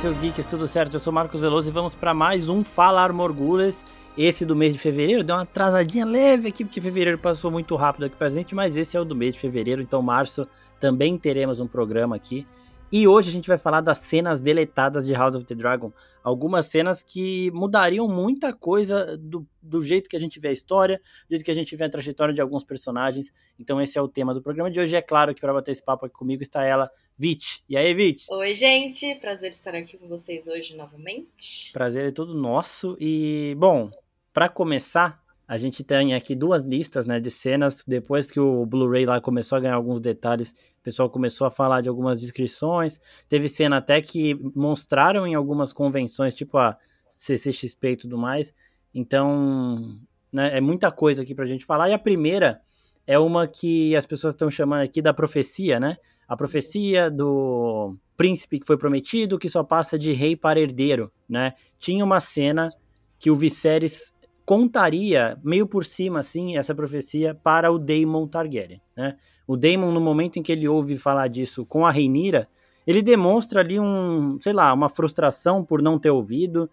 seus geeks, tudo certo? Eu sou Marcos Veloso e vamos para mais um Falar Morgulas. Esse do mês de fevereiro deu uma atrasadinha leve aqui, porque fevereiro passou muito rápido aqui pra gente, mas esse é o do mês de fevereiro, então março também teremos um programa aqui. E hoje a gente vai falar das cenas deletadas de House of the Dragon. Algumas cenas que mudariam muita coisa do, do jeito que a gente vê a história, do jeito que a gente vê a trajetória de alguns personagens. Então esse é o tema do programa de hoje. É claro que para bater esse papo aqui comigo está ela, Vit. E aí, Vit? Oi, gente. Prazer estar aqui com vocês hoje novamente. Prazer é todo nosso. E, bom, para começar, a gente tem aqui duas listas né, de cenas. Depois que o Blu-ray lá começou a ganhar alguns detalhes o pessoal começou a falar de algumas descrições. Teve cena até que mostraram em algumas convenções, tipo a CCXP e tudo mais. Então, né, é muita coisa aqui pra gente falar. E a primeira é uma que as pessoas estão chamando aqui da profecia, né? A profecia do príncipe que foi prometido, que só passa de rei para herdeiro, né? Tinha uma cena que o Viserys contaria meio por cima assim essa profecia para o Daemon Targaryen, né? O Daemon no momento em que ele ouve falar disso com a Rhaenyra, ele demonstra ali um, sei lá, uma frustração por não ter ouvido,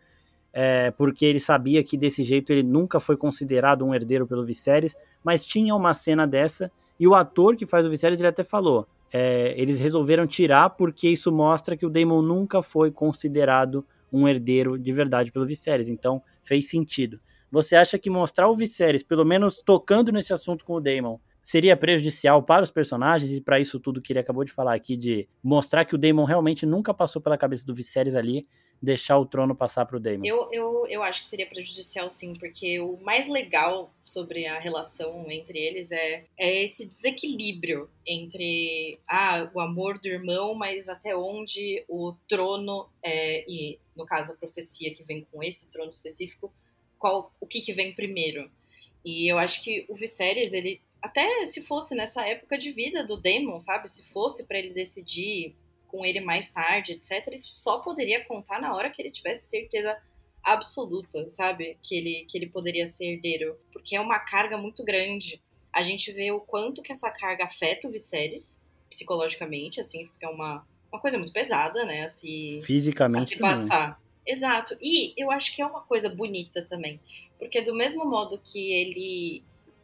é, porque ele sabia que desse jeito ele nunca foi considerado um herdeiro pelo Viserys, mas tinha uma cena dessa e o ator que faz o Viserys ele até falou, é, eles resolveram tirar porque isso mostra que o Daemon nunca foi considerado um herdeiro de verdade pelo Viserys, então fez sentido. Você acha que mostrar o Viserys, pelo menos tocando nesse assunto com o Daemon, seria prejudicial para os personagens e para isso tudo que ele acabou de falar aqui de mostrar que o Daemon realmente nunca passou pela cabeça do Viserys ali, deixar o trono passar para o Daemon? Eu, eu, eu acho que seria prejudicial sim, porque o mais legal sobre a relação entre eles é, é esse desequilíbrio entre ah, o amor do irmão, mas até onde o trono é, e no caso a profecia que vem com esse trono específico qual o que, que vem primeiro. E eu acho que o Viserys, ele até se fosse nessa época de vida do Daemon, sabe? Se fosse para ele decidir com ele mais tarde, etc, ele só poderia contar na hora que ele tivesse certeza absoluta, sabe? Que ele, que ele poderia ser herdeiro. Porque é uma carga muito grande. A gente vê o quanto que essa carga afeta o Viserys, psicologicamente, assim, porque é uma, uma coisa muito pesada, né? A se, Fisicamente. A se passar. Exato. E eu acho que é uma coisa bonita também. Porque do mesmo modo que ele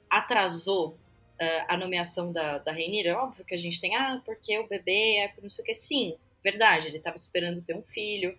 atrasou uh, a nomeação da, da Rainira, é óbvio que a gente tem, ah, porque o bebê é por não sei o que. Sim, verdade, ele estava esperando ter um filho,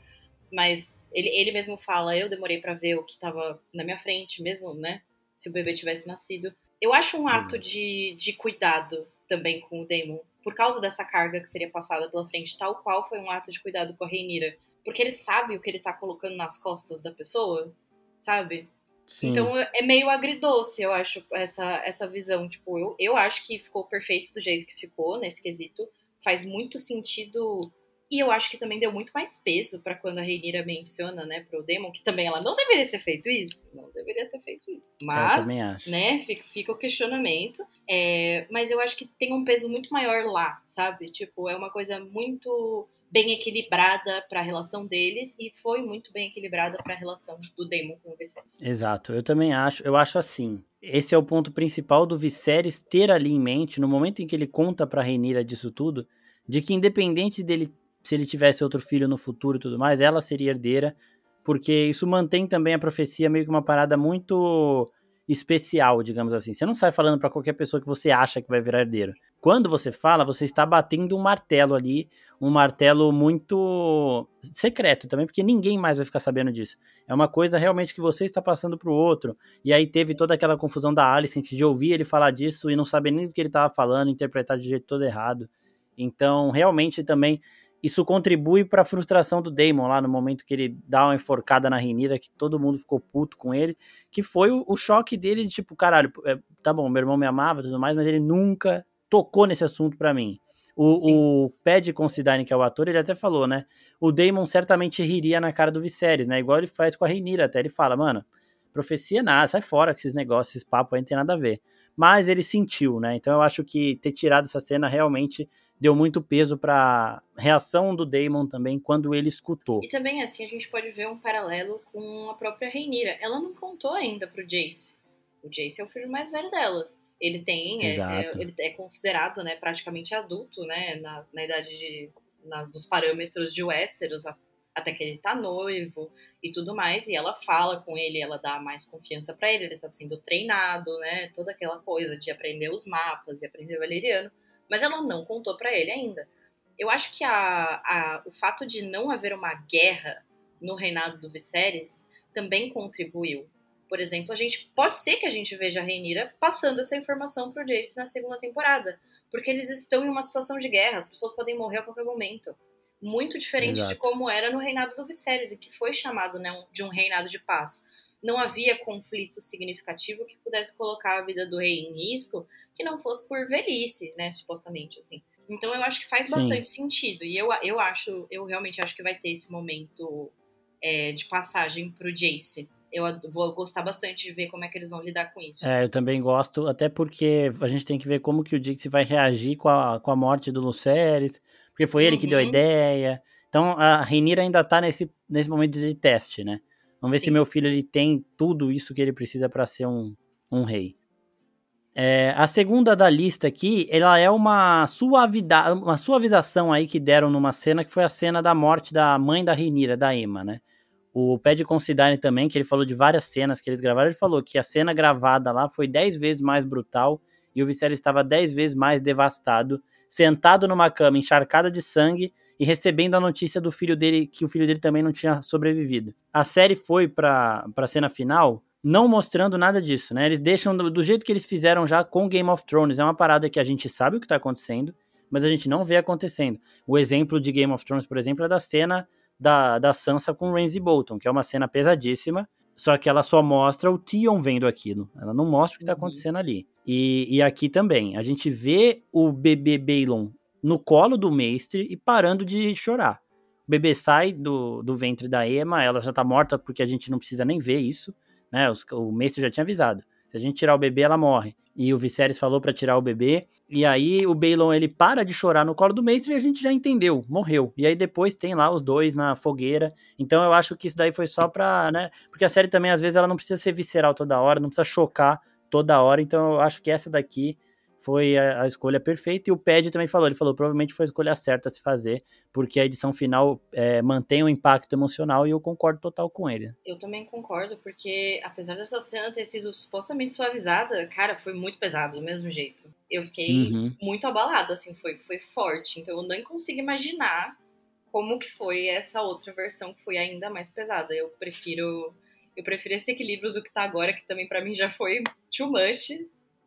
mas ele, ele mesmo fala, eu demorei para ver o que estava na minha frente, mesmo, né? Se o bebê tivesse nascido. Eu acho um ato de, de cuidado também com o Damon, por causa dessa carga que seria passada pela frente, tal qual foi um ato de cuidado com a Rainira porque ele sabe o que ele tá colocando nas costas da pessoa, sabe? Sim. Então é meio agridoce, eu acho, essa, essa visão. Tipo, eu, eu acho que ficou perfeito do jeito que ficou nesse quesito. Faz muito sentido. E eu acho que também deu muito mais peso para quando a Reinira menciona, né, pro Demon, que também ela não deveria ter feito isso. Não deveria ter feito isso. Mas, né, fica, fica o questionamento. É, mas eu acho que tem um peso muito maior lá, sabe? Tipo, é uma coisa muito bem equilibrada para a relação deles e foi muito bem equilibrada para a relação do Daemon com o Viserys. Exato, eu também acho, eu acho assim. Esse é o ponto principal do Viserys ter ali em mente, no momento em que ele conta para Rhaenyra disso tudo, de que independente dele se ele tivesse outro filho no futuro e tudo mais, ela seria herdeira, porque isso mantém também a profecia meio que uma parada muito especial, digamos assim. Você não sai falando para qualquer pessoa que você acha que vai virar herdeiro. Quando você fala, você está batendo um martelo ali, um martelo muito secreto também, porque ninguém mais vai ficar sabendo disso. É uma coisa realmente que você está passando para o outro. E aí teve toda aquela confusão da Alicent de ouvir ele falar disso e não saber nem do que ele estava falando, interpretar de jeito todo errado. Então, realmente também isso contribui para a frustração do Damon lá no momento que ele dá uma enforcada na Renira, que todo mundo ficou puto com ele, que foi o, o choque dele de tipo, caralho, é, tá bom, meu irmão me amava e tudo mais, mas ele nunca tocou nesse assunto para mim. O, o Pad Considine, que é o ator, ele até falou, né? O Damon certamente riria na cara do Viserys, né? Igual ele faz com a Rhaenyra, até ele fala, mano, profecia nada, sai fora com esses negócios, esses papos aí não tem nada a ver. Mas ele sentiu, né? Então eu acho que ter tirado essa cena realmente deu muito peso para reação do Damon também quando ele escutou. E também assim a gente pode ver um paralelo com a própria Reinira. Ela não contou ainda pro Jace. O Jace é o filho mais velho dela. Ele tem, é, é, ele é considerado, né, praticamente adulto, né, na, na idade de, na, dos parâmetros de Westeros, até que ele tá noivo e tudo mais, e ela fala com ele, ela dá mais confiança para ele, ele tá sendo treinado, né? Toda aquela coisa de aprender os mapas e aprender o valeriano, mas ela não contou para ele ainda. Eu acho que a, a, o fato de não haver uma guerra no reinado do Viserys também contribuiu. Por exemplo, a gente pode ser que a gente veja a Rhaenyra passando essa informação pro Jace na segunda temporada, porque eles estão em uma situação de guerra, as pessoas podem morrer a qualquer momento muito diferente Exato. de como era no reinado do Viserys, e que foi chamado né, de um reinado de paz. Não havia conflito significativo que pudesse colocar a vida do rei em risco, que não fosse por velhice, né, supostamente, assim. Então eu acho que faz Sim. bastante sentido, e eu, eu acho, eu realmente acho que vai ter esse momento é, de passagem pro Jace. Eu vou gostar bastante de ver como é que eles vão lidar com isso. É, eu também gosto, até porque a gente tem que ver como que o Jace vai reagir com a, com a morte do Lucerys, porque foi uhum. ele que deu a uhum. ideia. Então a Renira ainda tá nesse, nesse momento de teste, né? Vamos ver Sim. se meu filho ele tem tudo isso que ele precisa para ser um, um rei. É, a segunda da lista aqui, ela é uma, suavidade, uma suavização aí que deram numa cena que foi a cena da morte da mãe da Renira, da Emma, né? O Pad Considine também, que ele falou de várias cenas que eles gravaram, ele falou que a cena gravada lá foi 10 vezes mais brutal e o Viserys estava 10 vezes mais devastado sentado numa cama encharcada de sangue e recebendo a notícia do filho dele que o filho dele também não tinha sobrevivido. A série foi para a cena final não mostrando nada disso, né? Eles deixam do, do, jeito que eles fizeram já com Game of Thrones. É uma parada que a gente sabe o que tá acontecendo, mas a gente não vê acontecendo. O exemplo de Game of Thrones, por exemplo, é da cena da, da Sansa com Ramsay Bolton, que é uma cena pesadíssima, só que ela só mostra o Tion vendo aquilo. Ela não mostra o que tá uhum. acontecendo ali. E, e aqui também, a gente vê o bebê Balon no colo do mestre e parando de chorar. O bebê sai do, do ventre da Emma, ela já tá morta porque a gente não precisa nem ver isso, né? Os, o mestre já tinha avisado. Se a gente tirar o bebê, ela morre. E o Viserys falou para tirar o bebê. E aí o Balon ele para de chorar no colo do mestre e a gente já entendeu, morreu. E aí depois tem lá os dois na fogueira. Então eu acho que isso daí foi só pra, né? Porque a série também às vezes ela não precisa ser visceral toda hora, não precisa chocar toda hora. Então eu acho que essa daqui foi a, a, escolha perfeita. E o Ped também falou, ele falou, provavelmente foi a escolha certa a se fazer, porque a edição final é, mantém o impacto emocional e eu concordo total com ele. Eu também concordo, porque apesar dessa cena ter sido supostamente suavizada, cara, foi muito pesado do mesmo jeito. Eu fiquei uhum. muito abalada, assim, foi, foi forte. Então eu nem consigo imaginar como que foi essa outra versão que foi ainda mais pesada. Eu prefiro eu prefiro esse equilíbrio do que tá agora, que também para mim já foi too much.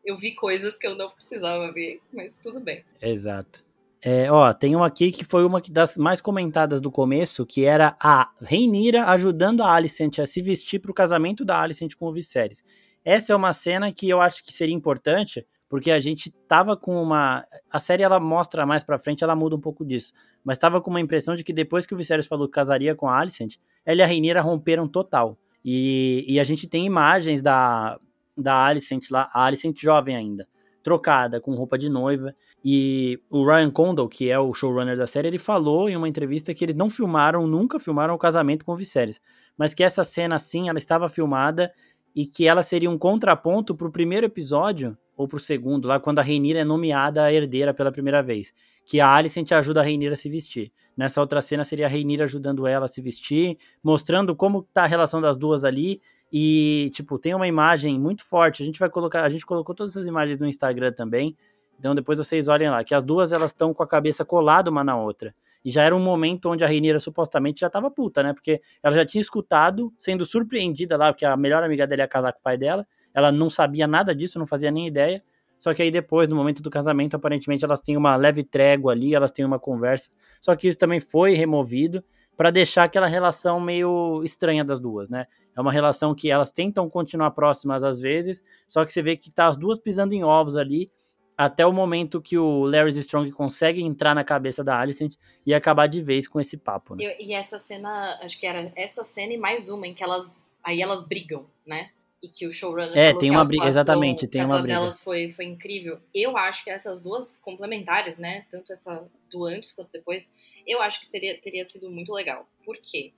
Eu vi coisas que eu não precisava ver, mas tudo bem. Exato. É, ó, tem uma aqui que foi uma das mais comentadas do começo, que era a Reinira ajudando a Alicent a se vestir para o casamento da Alicent com o Viserys. Essa é uma cena que eu acho que seria importante, porque a gente tava com uma a série ela mostra mais para frente, ela muda um pouco disso, mas tava com uma impressão de que depois que o Viserys falou que casaria com a Alicent, ela e a Reinira romperam total. E, e a gente tem imagens da, da Alicent lá, a Alicent jovem ainda, trocada, com roupa de noiva. E o Ryan Condal, que é o showrunner da série, ele falou em uma entrevista que eles não filmaram, nunca filmaram o casamento com o Viserys. Mas que essa cena, assim, ela estava filmada e que ela seria um contraponto pro primeiro episódio, ou pro segundo, lá quando a Rhaenyra é nomeada a herdeira pela primeira vez. Que a Alicent ajuda a Rhaenyra a se vestir. Nessa outra cena seria a Reinira ajudando ela a se vestir, mostrando como tá a relação das duas ali. E, tipo, tem uma imagem muito forte. A gente vai colocar, a gente colocou todas essas imagens no Instagram também. Então depois vocês olhem lá, que as duas elas estão com a cabeça colada uma na outra. E já era um momento onde a Reinira supostamente já tava puta, né? Porque ela já tinha escutado, sendo surpreendida lá, porque a melhor amiga dela ia casar com o pai dela. Ela não sabia nada disso, não fazia nem ideia. Só que aí depois, no momento do casamento, aparentemente elas têm uma leve trégua ali, elas têm uma conversa. Só que isso também foi removido para deixar aquela relação meio estranha das duas, né? É uma relação que elas tentam continuar próximas às vezes, só que você vê que tá as duas pisando em ovos ali, até o momento que o Larry Strong consegue entrar na cabeça da Alicent e acabar de vez com esse papo, né? E, e essa cena, acho que era essa cena e mais uma em que elas aí elas brigam, né? E que o showrunner é, tem uma briga, exatamente, tem uma briga. delas foi, foi incrível. Eu acho que essas duas complementares, né, tanto essa do antes quanto depois, eu acho que seria, teria sido muito legal. Por quê?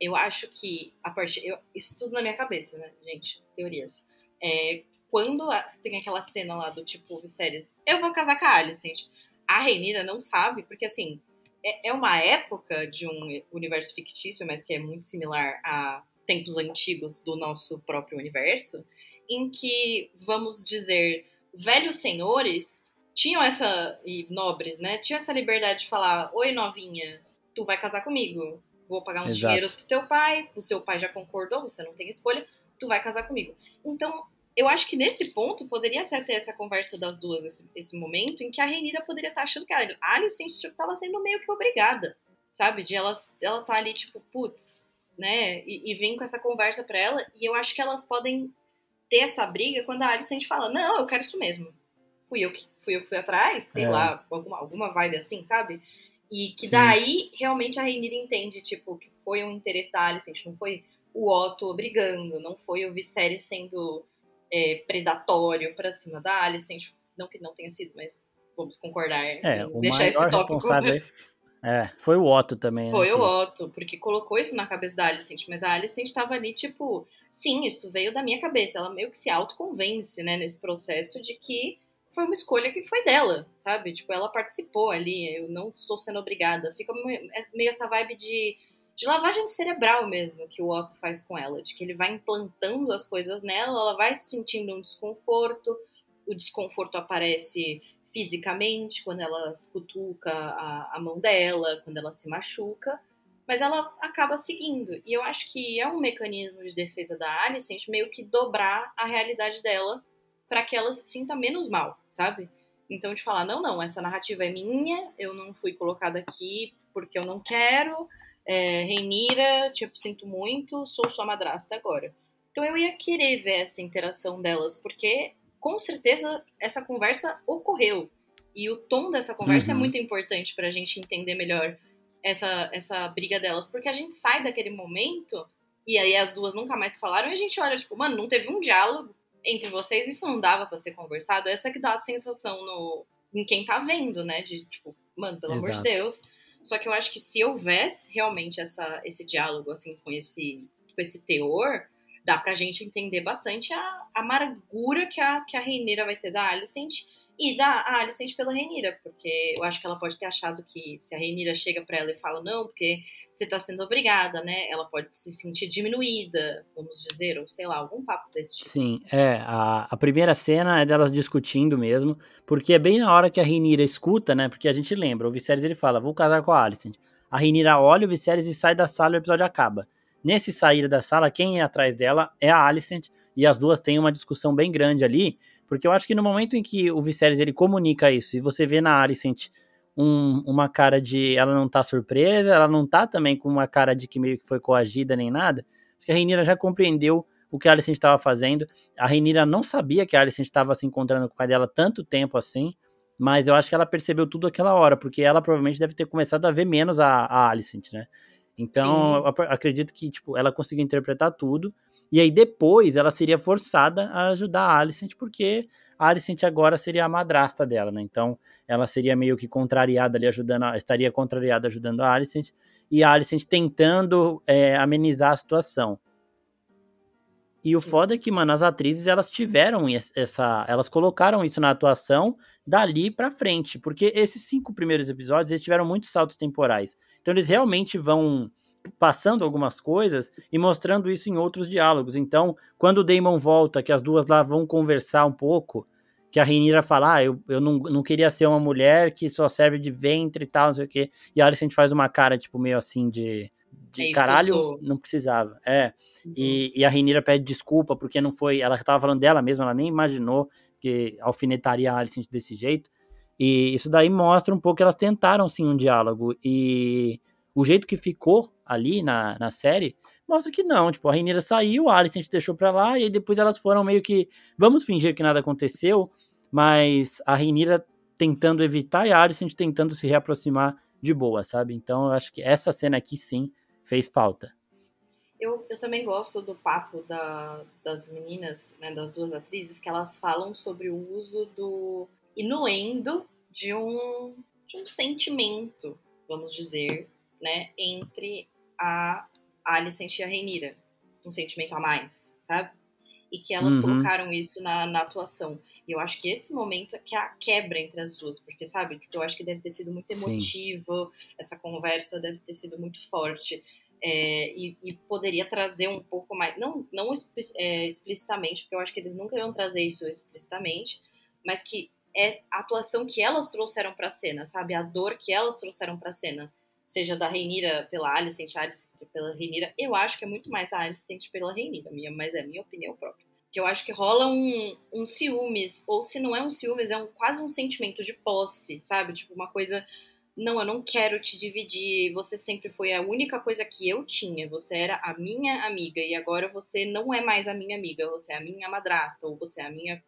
Eu acho que a partir eu, isso tudo na minha cabeça, né, gente, teorias. É, quando tem aquela cena lá do tipo Viserys, eu vou casar com a Alicent. A Reinira não sabe, porque assim, é, é uma época de um universo fictício, mas que é muito similar a tempos antigos do nosso próprio universo, em que, vamos dizer, velhos senhores tinham essa, e nobres, né, tinham essa liberdade de falar, oi novinha, tu vai casar comigo, vou pagar uns Exato. dinheiros pro teu pai, o seu pai já concordou, você não tem escolha, tu vai casar comigo. Então, eu acho que nesse ponto poderia até ter essa conversa das duas, esse, esse momento em que a Renira poderia estar tá achando que a Alice tipo, tava sendo meio que obrigada, sabe? De ela, ela tá ali, tipo, putz, né? E, e vem com essa conversa pra ela, e eu acho que elas podem ter essa briga quando a Alice fala, não, eu quero isso mesmo. Fui eu que fui, eu que fui atrás, sei é. lá, alguma, alguma vibe assim, sabe? E que Sim. daí realmente a Renira entende, tipo, que foi um interesse da Alice, não foi o Otto obrigando, não foi o Viserys sendo é, predatório para cima da Alicent. Não que não tenha sido, mas vamos concordar. É, o deixar maior esse tópico. é, foi o Otto também. Né, foi né, o Otto, porque colocou isso na cabeça da Alicent, mas a Alicent estava ali, tipo, sim, isso veio da minha cabeça. Ela meio que se autoconvence, né, nesse processo de que foi uma escolha que foi dela, sabe? Tipo, ela participou ali, eu não estou sendo obrigada. Fica meio essa vibe de de lavagem cerebral mesmo que o Otto faz com ela, de que ele vai implantando as coisas nela, ela vai sentindo um desconforto, o desconforto aparece fisicamente, quando ela cutuca a, a mão dela, quando ela se machuca, mas ela acaba seguindo. E eu acho que é um mecanismo de defesa da Alicent meio que dobrar a realidade dela para que ela se sinta menos mal, sabe? Então, de falar, não, não, essa narrativa é minha, eu não fui colocada aqui porque eu não quero, é, Reinira, tipo, sinto muito, sou sua madrasta agora. Então eu ia querer ver essa interação delas, porque com certeza essa conversa ocorreu. E o tom dessa conversa é uhum. é muito importante para a gente entender melhor essa, essa briga delas, porque a gente sai daquele momento e aí as duas nunca mais falaram e a gente olha, tipo, mano, não teve um diálogo entre vocês, isso não dava para ser conversado. Essa que dá a sensação no, em quem tá vendo, né? De tipo, mano, pelo Exato. amor de Deus, só que eu acho que se houvesse realmente essa, esse diálogo, assim, com esse, com esse teor, dá pra gente entender bastante a, amargura que a, que a Reineira vai ter da Alicent e da Alicent pela Renira, porque eu acho que ela pode ter achado que se a Renira chega para ela e fala não, porque você tá sendo obrigada, né? Ela pode se sentir diminuída, vamos dizer, ou sei lá, algum papo desse tipo. Sim, é, a, a primeira cena é delas discutindo mesmo, porque é bem na hora que a Renira escuta, né? Porque a gente lembra, o Viserys ele fala, vou casar com a Alicent. A Renira olha o Viserys e sai da sala e o episódio acaba. Nesse sair da sala, quem é atrás dela é a Alicent, e as duas têm uma discussão bem grande ali, porque eu acho que no momento em que o Viserys ele comunica isso e você vê na Alicent um, uma cara de ela não tá surpresa, ela não tá também com uma cara de que meio que foi coagida nem nada, acho que a Rhaenyra já compreendeu o que a Alicent estava fazendo. A Rhaenyra não sabia que a Alicent estava se encontrando com o pai dela tanto tempo assim, mas eu acho que ela percebeu tudo aquela hora, porque ela provavelmente deve ter começado a ver menos a, a Alicent, né? Então, eu acredito que, tipo, ela conseguiu interpretar tudo. E aí depois ela seria forçada a ajudar a Alicent, porque a Alicent agora seria a madrasta dela, né? Então ela seria meio que contrariada ali, ajudando, a, estaria contrariada ajudando a Alicent, e a Alicent tentando é, amenizar a situação. E o foda é que, mano, as atrizes elas tiveram essa. Elas colocaram isso na atuação dali pra frente. Porque esses cinco primeiros episódios eles tiveram muitos saltos temporais. Então eles realmente vão passando algumas coisas e mostrando isso em outros diálogos. Então, quando o Damon volta, que as duas lá vão conversar um pouco, que a Renira fala, ah, eu, eu não, não queria ser uma mulher que só serve de ventre e tal, não sei o quê. E a Alicent faz uma cara, tipo, meio assim de... De é caralho, não precisava. É. Uhum. E, e a Renira pede desculpa porque não foi. Ela tava falando dela mesma, ela nem imaginou que alfinetaria a Alicent desse jeito. E isso daí mostra um pouco que elas tentaram sim um diálogo. E o jeito que ficou ali na, na série, mostra que não. Tipo, a Rainira saiu, a Alicent deixou pra lá, e aí depois elas foram meio que. Vamos fingir que nada aconteceu, mas a Rainira tentando evitar e a Alicent tentando se reaproximar de boa, sabe? Então eu acho que essa cena aqui sim fez falta. Eu, eu também gosto do papo da, das meninas, né, das duas atrizes, que elas falam sobre o uso do inuendo de um, de um sentimento, vamos dizer, né, entre a Alicent e a Renira. Um sentimento a mais, sabe? e que elas uhum. colocaram isso na, na atuação. E eu acho que esse momento é que é a quebra entre as duas, porque, sabe, tipo, eu acho que deve ter sido muito emotivo, Sim. essa conversa deve ter sido muito forte. É, e, e, poderia trazer um pouco mais, não, não é, explicitamente, porque eu acho que eles nunca iam trazer isso explicitamente, mas que é a atuação que elas trouxeram para a cena, sabe? A dor que elas trouxeram para a cena, seja da Reinira pela Alicent, Alicent pela Reinira, eu acho que é muito mais a Alicent pela Reinira, minha, mas é minha opinião própria. Que eu acho que rola um, um ciúmes, ou se não é um ciúmes, é um, quase um sentimento de posse, sabe? Tipo, uma coisa não, eu não quero te dividir, você sempre foi a única coisa que eu tinha, você era a minha amiga e agora você não é mais a minha amiga, você é a minha madrasta ou você é a minha,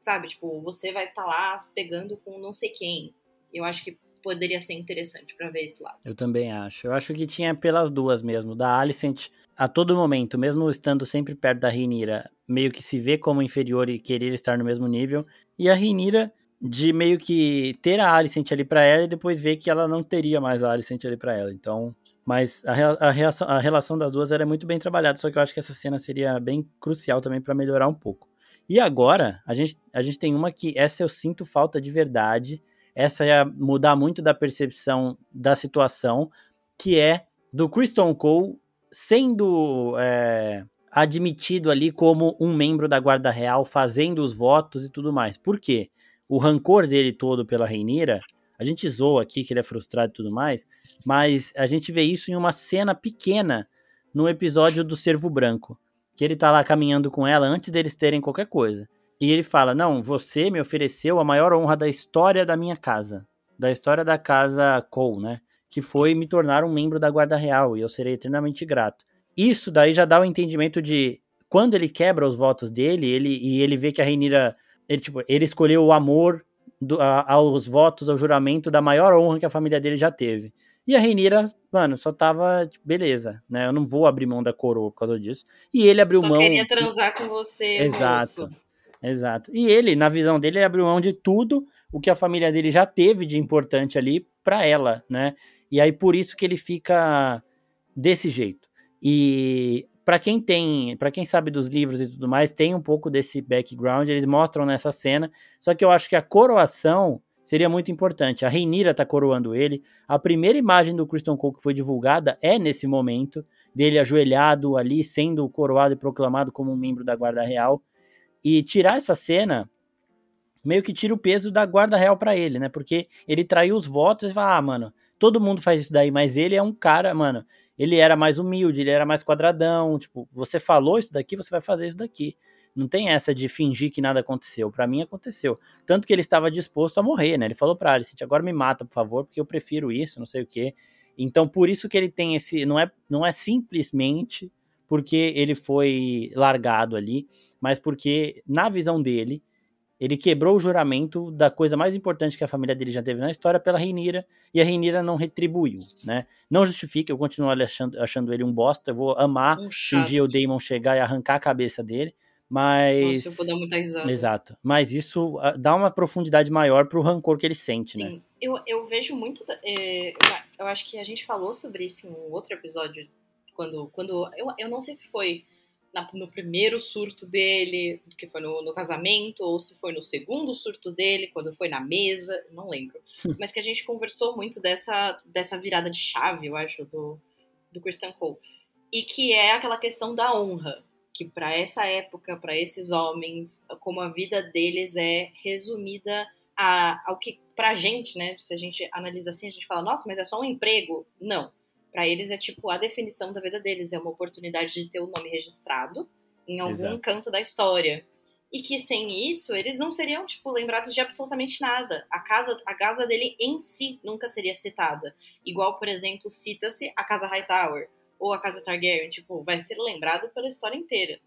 sabe, tipo, você vai estar tá lá pegando com não sei quem. Eu acho que poderia ser interessante para ver esse lado. Eu também acho. Eu acho que tinha pelas duas mesmo, da Alicent a todo momento, mesmo estando sempre perto da Rinira, meio que se vê como inferior e querer estar no mesmo nível, e a Rinira de meio que ter a Alicent ali para ela e depois ver que ela não teria mais a Alicent ali para ela. Então, mas a, a, reação, a relação das duas era muito bem trabalhada, só que eu acho que essa cena seria bem crucial também para melhorar um pouco. E agora, a gente, a gente tem uma que essa eu sinto falta de verdade, essa ia mudar muito da percepção da situação, que é do Christian Cole sendo é, admitido ali como um membro da Guarda Real, fazendo os votos e tudo mais. Por quê? O rancor dele todo pela Reinira, a gente zoa aqui que ele é frustrado e tudo mais, mas a gente vê isso em uma cena pequena no episódio do Cervo Branco, que ele tá lá caminhando com ela antes deles terem qualquer coisa. E ele fala: Não, você me ofereceu a maior honra da história da minha casa, da história da casa Cole, né? Que foi me tornar um membro da Guarda Real e eu serei eternamente grato. Isso daí já dá o entendimento de quando ele quebra os votos dele ele, e ele vê que a Reinira ele, tipo, ele escolheu o amor do, a, aos votos, ao juramento da maior honra que a família dele já teve. E a Reinira, mano, só tava, tipo, beleza, né? Eu não vou abrir mão da coroa por causa disso. E ele abriu só mão. Queria transar com você, Exato. Moço. Exato. E ele, na visão dele, ele abriu mão de tudo o que a família dele já teve de importante ali para ela, né? E aí por isso que ele fica desse jeito. E para quem tem, para quem sabe dos livros e tudo mais, tem um pouco desse background, eles mostram nessa cena. Só que eu acho que a coroação seria muito importante. A Reinira tá coroando ele. A primeira imagem do Christian Cole que foi divulgada é nesse momento, dele ajoelhado ali, sendo coroado e proclamado como um membro da Guarda Real. E tirar essa cena meio que tira o peso da Guarda Real para ele, né? Porque ele traiu os votos e fala: "Ah, mano, todo mundo faz isso daí, mas ele é um cara, mano, ele era mais humilde, ele era mais quadradão, tipo, você falou isso daqui, você vai fazer isso daqui. Não tem essa de fingir que nada aconteceu. Para mim aconteceu. Tanto que ele estava disposto a morrer, né? Ele falou para Alice, agora me mata, por favor, porque eu prefiro isso, não sei o quê. Então, por isso que ele tem esse, não é, não é simplesmente porque ele foi largado ali, mas porque na visão dele, ele quebrou o juramento da coisa mais importante que a família dele já teve na história pela Reinira, e a Reinira não retribuiu, né? Não justifica, eu continuo achando, achando ele um bosta, eu vou amar um se um dia o Damon chegar e arrancar a cabeça dele, mas... Nossa, eu vou dar muita risada. Exato. Mas isso ah, dá uma profundidade maior pro rancor que ele sente, Sim. né? Sim, eu, eu vejo muito... É, eu acho que a gente falou sobre isso em um outro episódio, quando... quando eu, eu não sei se foi na, no primeiro surto dele, que foi no, no, casamento, ou se foi no segundo surto dele, quando foi na mesa, não lembro. Mas que a gente conversou muito dessa, dessa virada de chave, eu acho, do, do Christian Cole. E que é aquela questão da honra, que para essa época, para esses homens, como a vida deles é resumida a, ao que pra gente, né, se a gente analisa assim, a gente fala, nossa, mas é só um emprego. Não para eles é tipo a definição da vida deles, é uma oportunidade de ter o nome registrado em algum Exato. canto da história. E que sem isso, eles não seriam, tipo, lembrados de absolutamente nada. A casa, a casa dele em si nunca seria citada. Igual, por exemplo, cita-se a Casa Hightower ou a Casa Targaryen, tipo, vai ser lembrado pela história inteira.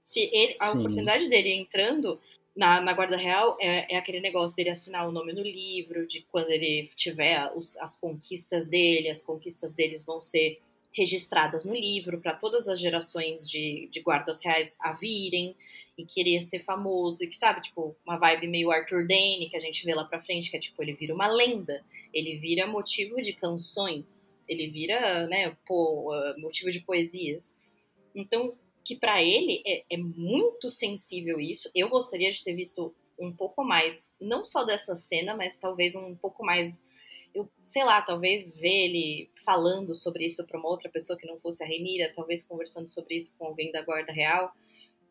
Se ele, a Sim. oportunidade dele entrando na, na Guarda Real é, é, aquele negócio dele assinar o nome no livro, de quando ele tiver os, as conquistas dele, as conquistas deles vão ser registradas no livro para todas as gerações de, de guardas reais a virem e querer ser famoso, e que sabe, tipo, uma vibe meio Arthur Dane que a gente vê lá pra frente, que é tipo, ele vira uma lenda, ele vira motivo de canções, ele vira, né, po, uh, motivo de poesias. Então, que para ele é, é, muito sensível isso. Eu gostaria de ter visto um pouco mais, não só dessa cena, mas talvez um pouco mais. Eu sei lá, talvez ver ele falando sobre isso para uma outra pessoa que não fosse a Renira, talvez conversando sobre isso com alguém da Guarda Real,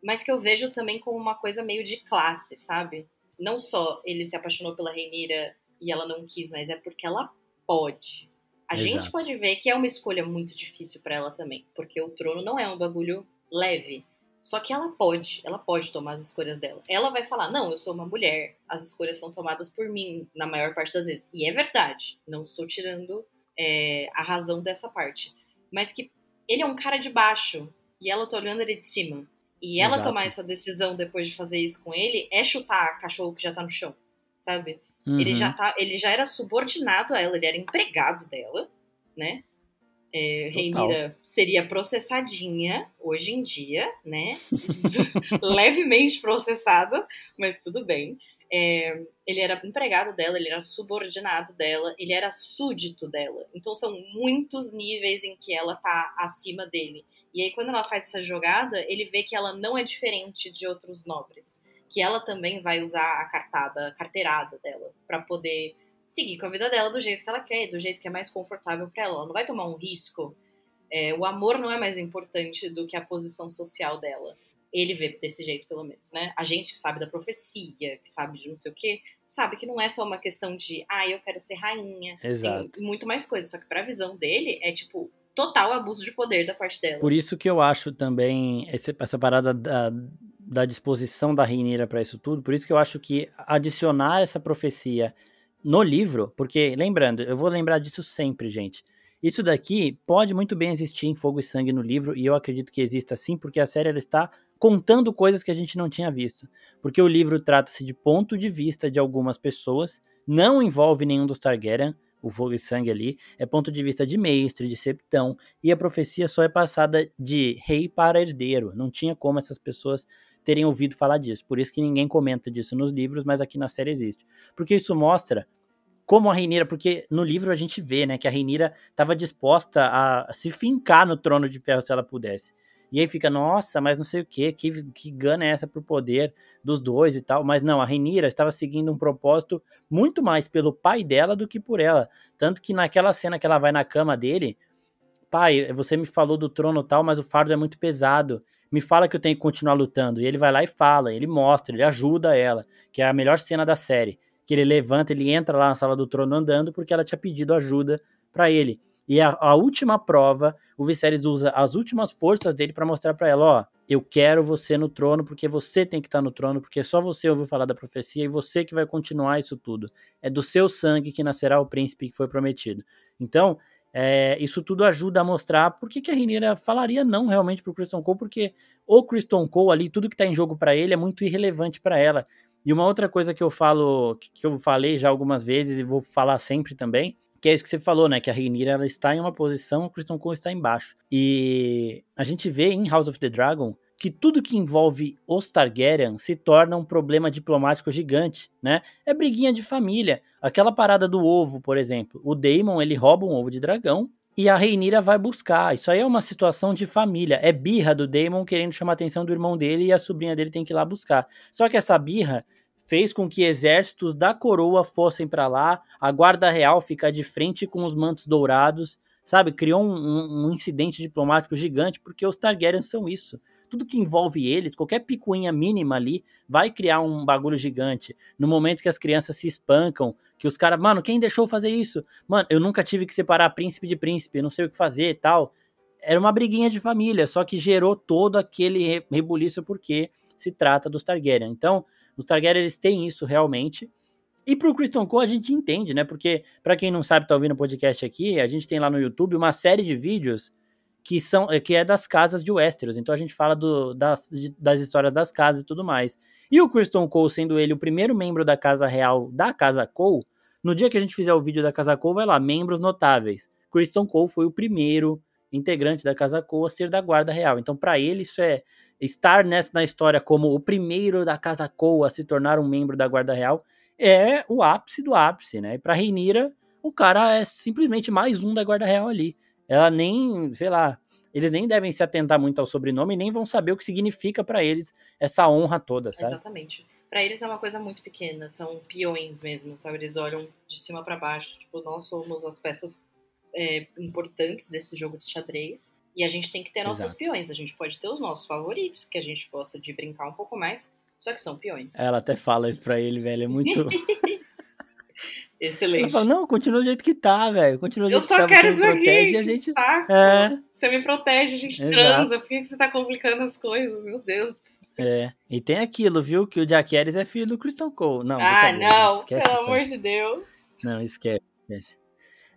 mas que eu vejo também como uma coisa meio de classe, sabe? Não só ele se apaixonou pela Renira e ela não quis, mas é porque ela pode. A Exato. gente pode ver que é uma escolha muito difícil para ela também, porque o trono não é um bagulho leve. Só que ela pode, ela pode tomar as escolhas dela. Ela vai falar: não, eu sou uma mulher, as escolhas são tomadas por mim, na maior parte das vezes. E é verdade, não estou tirando é, a razão dessa parte. Mas que ele é um cara de baixo e ela tá olhando ele de cima. E ela Exato. tomar essa decisão depois de fazer isso com ele é chutar cachorro que já tá no chão, sabe? Uhum. Ele, já tá, ele já era subordinado a ela, ele era empregado dela, né? É, seria processadinha hoje em dia, né? Levemente processada, mas tudo bem. É, ele era empregado dela, ele era subordinado dela, ele era súdito dela. Então são muitos níveis em que ela tá acima dele. E aí, quando ela faz essa jogada, ele vê que ela não é diferente de outros nobres. Que ela também vai usar a cartada, a carteirada dela, para poder seguir com a vida dela do jeito que ela quer, do jeito que é mais confortável para ela. Ela não vai tomar um risco. É, o amor não é mais importante do que a posição social dela. Ele vê desse jeito, pelo menos, né? A gente que sabe da profecia, que sabe de não sei o quê, sabe que não é só uma questão de, ah, eu quero ser rainha. Exato. Tem muito mais coisa. Só que pra visão dele, é tipo, total abuso de poder da parte dela. Por isso que eu acho também esse, essa parada da, da disposição da Rainira para isso tudo, por isso que eu acho que adicionar essa profecia no livro, porque lembrando, eu vou lembrar disso sempre, gente. Isso daqui pode muito bem existir em Fogo e Sangue no livro, e eu acredito que exista sim, porque a série ela está contando coisas que a gente não tinha visto. Porque o livro trata-se de ponto de vista de algumas pessoas, não envolve nenhum dos Targaryen, o Fogo e Sangue ali, é ponto de vista de mestre, de septão, e a profecia só é passada de rei para herdeiro. Não tinha como essas pessoas terem ouvido falar disso. Por isso que ninguém comenta disso nos livros, mas aqui na série existe. Porque isso mostra como a Reinira, porque no livro a gente vê, né, que a Reinira estava disposta a se fincar no trono de ferro se ela pudesse. E aí fica, nossa, mas não sei o quê, que, que gana é essa pro poder dos dois e tal. Mas não, a Renira estava seguindo um propósito muito mais pelo pai dela do que por ela. Tanto que naquela cena que ela vai na cama dele, pai, você me falou do trono tal, mas o fardo é muito pesado. Me fala que eu tenho que continuar lutando. E ele vai lá e fala, ele mostra, ele ajuda ela, que é a melhor cena da série. Que ele levanta, ele entra lá na sala do trono andando porque ela tinha pedido ajuda para ele. E a, a última prova, o Viserys usa as últimas forças dele para mostrar para ela, ó, eu quero você no trono porque você tem que estar tá no trono, porque só você ouviu falar da profecia e você que vai continuar isso tudo. É do seu sangue que nascerá o príncipe que foi prometido. Então, é, isso tudo ajuda a mostrar por que, que a Rhaenyra falaria não realmente pro Kristen Cole, porque o Kristen Cole ali, tudo que tá em jogo para ele é muito irrelevante para ela. E uma outra coisa que eu falo, que eu falei já algumas vezes e vou falar sempre também, que é isso que você falou, né? Que a Rhaenyra ela está em uma posição, o Kristen Cole está embaixo. E a gente vê em House of the Dragon que tudo que envolve os Targaryen se torna um problema diplomático gigante, né? É briguinha de família. Aquela parada do ovo, por exemplo. O Daemon, ele rouba um ovo de dragão e a Rhaenyra vai buscar. Isso aí é uma situação de família. É birra do Daemon querendo chamar a atenção do irmão dele e a sobrinha dele tem que ir lá buscar. Só que essa birra fez com que exércitos da coroa fossem para lá, a guarda real ficar de frente com os mantos dourados, sabe? Criou um, um, um, incidente diplomático gigante, porque os Targaryen são isso. Tudo que envolve eles, qualquer picuinha mínima ali, vai criar um bagulho gigante. No momento que as crianças se espancam, que os caras, mano, quem deixou fazer isso? Mano, eu nunca tive que separar príncipe de príncipe, não sei o que fazer e tal. Era uma briguinha de família, só que gerou todo aquele rebuliço porque se trata dos Targaryen. Então, os Targaryen eles têm isso realmente. E pro Kristen Cole a gente entende, né? Porque, para quem não sabe, tá ouvindo o podcast aqui, a gente tem lá no YouTube uma série de vídeos que são que é das casas de Westeros. Então a gente fala do, das, das histórias das casas e tudo mais. E o Kristen Cole, sendo ele o primeiro membro da Casa Real da Casa Cole, no dia que a gente fizer o vídeo da Casa Cole, vai lá, membros notáveis. Kristen Cole foi o primeiro integrante da Casa Cole a ser da Guarda Real. Então, para ele, isso é estar nessa na história como o primeiro da Casa Coa a se tornar um membro da Guarda Real é o ápice do ápice, né? E para Reinira, o cara é simplesmente mais um da Guarda Real ali. Ela nem, sei lá, eles nem devem se atentar muito ao sobrenome, nem vão saber o que significa para eles essa honra toda, sabe? Exatamente. Para eles é uma coisa muito pequena, são peões mesmo, sabe? Eles olham de cima para baixo, tipo, nós somos as peças é, importantes desse jogo de xadrez. E a gente tem que ter nossos Exato. peões. A gente pode ter os nossos favoritos, que a gente gosta de brincar um pouco mais, só que são peões. Ela até fala isso pra ele, velho. É muito. Excelente. Ela fala, não, continua do jeito que tá, velho. Continua do jeito que tá. Eu só quero isso aqui. A gente... Saco. É. Você me protege, a gente Exato. transa. Por que você tá complicando as coisas? Meu Deus. É. E tem aquilo, viu? Que o Jack Harris é filho do Crystal Cole. Não, ah, não. Pelo amor de Deus. Não, esquece. esquece.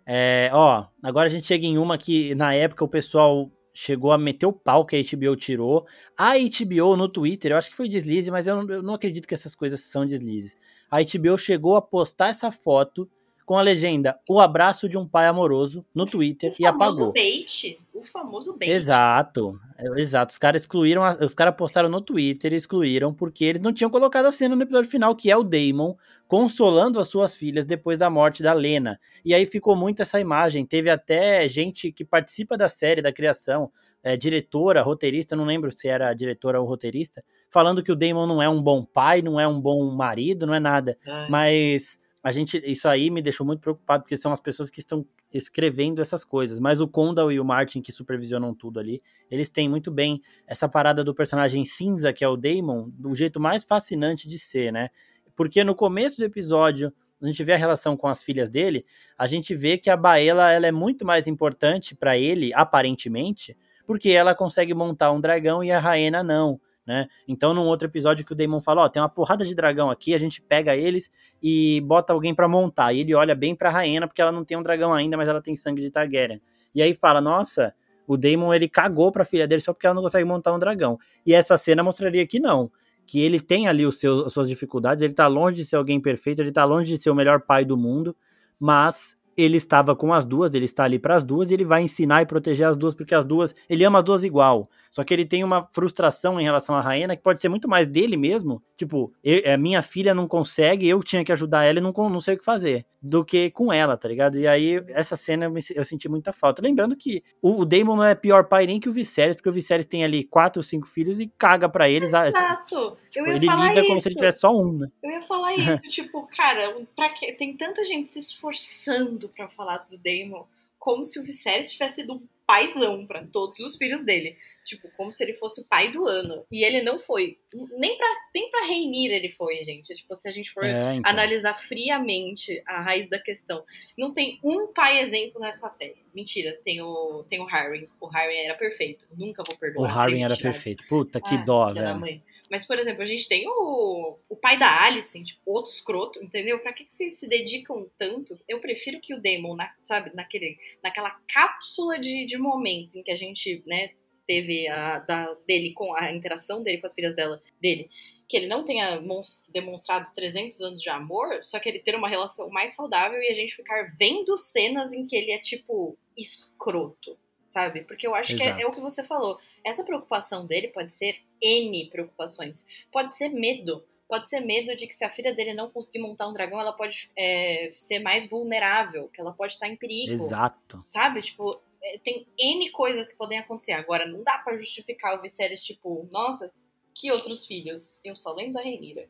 É, ó, agora a gente chega em uma que na época o pessoal chegou a meter o pau que a HBO tirou. A HBO no Twitter, eu acho que foi deslize, mas eu não, eu não acredito que essas coisas são deslizes. A HBO chegou a postar essa foto com a legenda O abraço de um pai amoroso no Twitter e apagou. Bait, o famoso bait. Exato. É, exato. Os caras excluíram, os caras postaram no Twitter e excluíram porque eles não tinham colocado a cena no episódio final, que é o Damon consolando as suas filhas depois da morte da Lena. E aí ficou muito essa imagem. Teve até gente que participa da série, da criação, é, diretora, roteirista, não lembro se era diretora ou roteirista, falando que o Damon não é um bom pai, não é um bom marido, não é nada. Ai. Mas a gente, isso aí me deixou muito preocupado, porque são as pessoas que estão escrevendo essas coisas. Mas o Condal e o Martin, que supervisionam tudo ali, eles têm muito bem essa parada do personagem cinza, que é o Damon, do jeito mais fascinante de ser, né? Porque no começo do episódio, a gente vê a relação com as filhas dele, a gente vê que a Baela ela é muito mais importante para ele, aparentemente, porque ela consegue montar um dragão e a Raena não né? Então, num outro episódio que o Damon fala, ó, tem uma porrada de dragão aqui, a gente pega eles e bota alguém para montar. E ele olha bem pra Raena, porque ela não tem um dragão ainda, mas ela tem sangue de Targaryen. E aí fala, nossa, o Damon ele cagou pra filha dele só porque ela não consegue montar um dragão. E essa cena mostraria que não. Que ele tem ali os seus, as suas dificuldades, ele tá longe de ser alguém perfeito, ele tá longe de ser o melhor pai do mundo, mas ele estava com as duas, ele está ali para as duas e ele vai ensinar e proteger as duas, porque as duas, ele ama as duas igual. Só que ele tem uma frustração em relação à Raena que pode ser muito mais dele mesmo. Tipo, eu, a minha filha não consegue, eu tinha que ajudar ela e não, não sei o que fazer. Do que com ela, tá ligado? E aí, essa cena eu, me, eu senti muita falta. Lembrando que o, o Damon não é pior pai nem que o Viserys, porque o Viserys tem ali quatro ou cinco filhos e caga para eles. Ah, Exato. Tipo, ele lida isso. como se ele tivesse só um, né? Eu ia falar isso, tipo, cara, pra que... tem tanta gente se esforçando para falar do Damon como se o Viserys tivesse sido um paizão para todos os filhos dele. Tipo, como se ele fosse o pai do ano. E ele não foi. Nem pra, nem pra Reinir ele foi, gente. Tipo, se a gente for é, então. analisar friamente a raiz da questão. Não tem um pai exemplo nessa série. Mentira, tem o, tem o Harry. O Harry era perfeito. Nunca vou perdoar. O Harry era perfeito. Puta, que ah, dó, velho. Mas, por exemplo, a gente tem o, o pai da Alicent, tipo, outro escroto, entendeu? Pra que, que vocês se dedicam tanto? Eu prefiro que o Damon, na, sabe, naquele, naquela cápsula de, de momento em que a gente, né, teve a da, dele com a interação dele com as filhas dela, dele, que ele não tenha demonstrado 300 anos de amor, só que ele ter uma relação mais saudável e a gente ficar vendo cenas em que ele é, tipo, escroto sabe? Porque eu acho Exato. que é, é, o que você falou. Essa preocupação dele pode ser N preocupações. Pode ser medo. Pode ser medo de que se a filha dele não conseguir montar um dragão, ela pode é, ser mais vulnerável, que ela pode estar em perigo. Exato. Sabe? Tipo, é, tem N coisas que podem acontecer. Agora, não dá para justificar o Viserys, tipo, nossa, que outros filhos? Eu só lembro da Renira.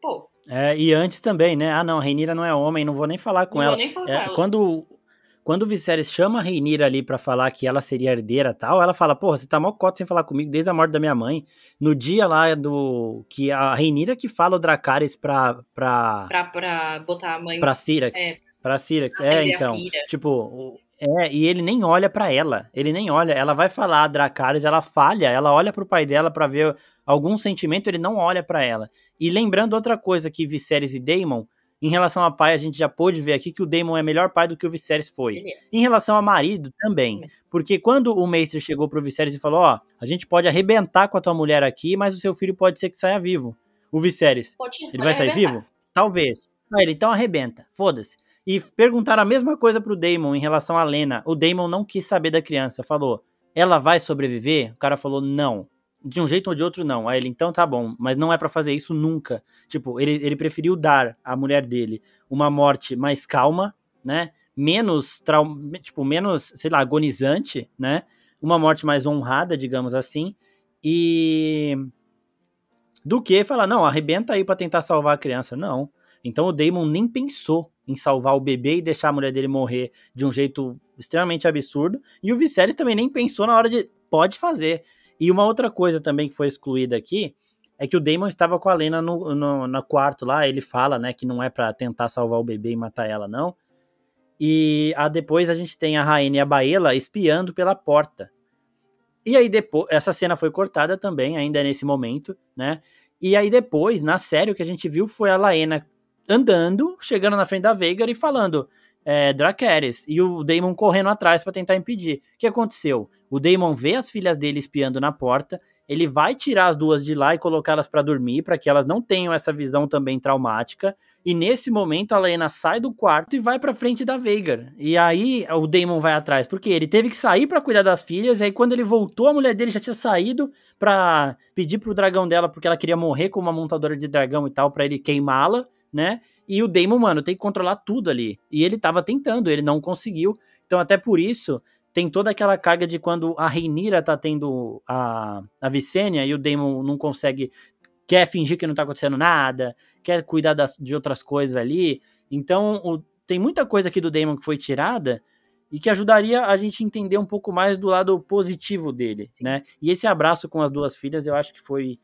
Pô. É, e antes também, né? Ah, não, a Renira não é homem, não vou nem falar com não ela. Vou nem falar é, com ela. Quando quando o Viserys chama a Reinira ali para falar que ela seria herdeira tal, ela fala, porra, você tá mó cota sem falar comigo desde a morte da minha mãe. No dia lá do... que a Reinira que fala o Dracarys pra... Pra, pra, pra botar a mãe... Pra Syrax. É. Pra Syrax, é, então. Tipo, é, e ele nem olha para ela. Ele nem olha. Ela vai falar a Dracarys, ela falha, ela olha pro pai dela para ver algum sentimento, ele não olha para ela. E lembrando outra coisa que Viserys e Daemon em relação a pai, a gente já pôde ver aqui que o Daemon é melhor pai do que o Viserys foi. É. Em relação a marido, também. Porque quando o Maester chegou pro Viserys e falou, ó, oh, a gente pode arrebentar com a tua mulher aqui, mas o seu filho pode ser que saia vivo. O Viserys, pode, ele pode vai sair vivo? Talvez. Ah, ele então arrebenta, foda-se. E perguntaram a mesma coisa pro Daemon em relação a Lena. O Daemon não quis saber da criança, falou, ela vai sobreviver? O cara falou, não de um jeito ou de outro, não. Aí ele, então tá bom, mas não é para fazer isso nunca. Tipo, ele, ele preferiu dar à mulher dele uma morte mais calma, né? Menos, traum, tipo, menos, sei lá, agonizante, né? uma morte mais honrada, digamos assim, e do que falar, não, arrebenta aí para tentar salvar a criança. Não. Então o Damon nem pensou em salvar o bebê e deixar a mulher dele morrer de um jeito extremamente absurdo. E o Viserys também nem pensou na hora de pode fazer. E uma outra coisa também que foi excluída aqui é que o Damon estava com a Lena no, no, no quarto lá, ele fala, né, que não é para tentar salvar o bebê e matar ela, não. E a, depois a gente tem a Rainha e a Baela espiando pela porta. E aí depois, essa cena foi cortada também, ainda nesse momento, né? E aí depois, na série, o que a gente viu foi a Laena andando, chegando na frente da Veigar e falando é, Dracarys, e o Daemon correndo atrás para tentar impedir. O que aconteceu? O Daemon vê as filhas dele espiando na porta, ele vai tirar as duas de lá e colocá-las para dormir, para que elas não tenham essa visão também traumática. E nesse momento a Lena sai do quarto e vai para frente da Veigar. E aí o Damon vai atrás, porque ele teve que sair para cuidar das filhas, e aí quando ele voltou, a mulher dele já tinha saído para pedir pro dragão dela porque ela queria morrer com uma montadora de dragão e tal para ele queimá-la, né? E o Damon, mano, tem que controlar tudo ali. E ele tava tentando, ele não conseguiu. Então até por isso tem toda aquela carga de quando a Reinira tá tendo a, a Vicênia e o Damon não consegue, quer fingir que não tá acontecendo nada, quer cuidar das, de outras coisas ali. Então, o, tem muita coisa aqui do Damon que foi tirada e que ajudaria a gente entender um pouco mais do lado positivo dele, Sim. né? E esse abraço com as duas filhas, eu acho que foi,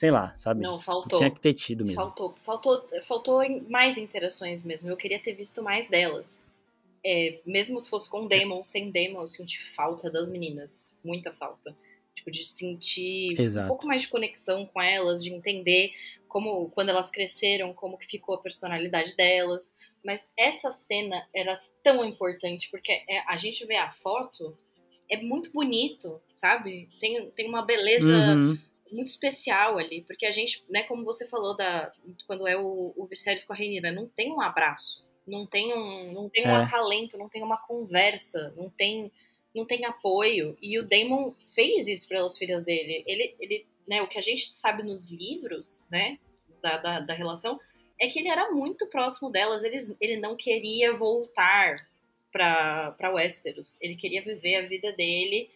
sei lá, sabe? Não, faltou. Tinha que ter tido mesmo. Faltou, faltou, faltou mais interações mesmo. Eu queria ter visto mais delas é, mesmo se fosse com Demon, sem Demon, eu senti falta das meninas. Muita falta. Tipo, de sentir Exato. um pouco mais de conexão com elas, de entender como, quando elas cresceram, como que ficou a personalidade delas. Mas essa cena era tão importante, porque é, a gente vê a foto, é muito bonito, sabe? Tem, tem uma beleza uhum. Muito especial ali, porque a gente, né, como você falou, da, quando é o, o Viserys com a Renira, não tem um abraço não tem um, não tem um é. acalento, não tem uma conversa, não tem, não tem apoio. E o Damon fez isso pelas filhas dele. Ele, ele, né, o que a gente sabe nos livros, né, da, da, da relação, é que ele era muito próximo delas. Ele, ele não queria voltar para Westeros. Ele queria viver a vida dele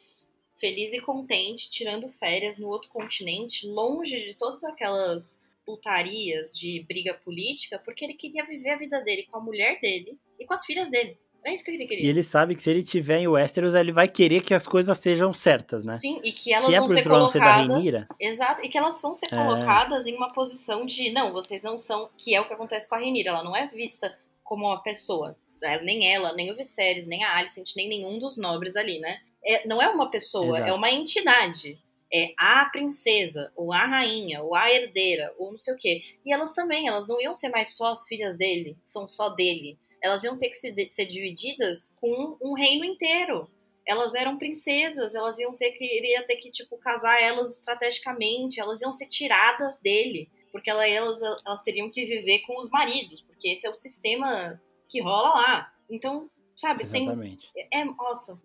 feliz e contente, tirando férias no outro continente, longe de todas aquelas putarias de briga política, porque ele queria viver a vida dele com a mulher dele e com as filhas dele. É isso que ele queria. E ele sabe que se ele tiver em Westeros, ele vai querer que as coisas sejam certas, né? Sim, e que elas se é vão é ser colocadas. Ser exato, e que elas vão ser é... colocadas em uma posição de não, vocês não são. Que é o que acontece com a Renira. Ela não é vista como uma pessoa. É, nem ela, nem o Viserys, nem a Alicent, nem nenhum dos nobres ali, né? É, não é uma pessoa, Exato. é uma entidade é, a princesa, ou a rainha, ou a herdeira, ou não sei o quê. E elas também, elas não iam ser mais só as filhas dele, são só dele. Elas iam ter que se, ser divididas com um reino inteiro. Elas eram princesas, elas iam ter que, ele ia ter que, tipo, casar elas estrategicamente, elas iam ser tiradas dele, porque elas, elas teriam que viver com os maridos, porque esse é o sistema que rola lá. Então, sabe, Exatamente. tem. É, nossa,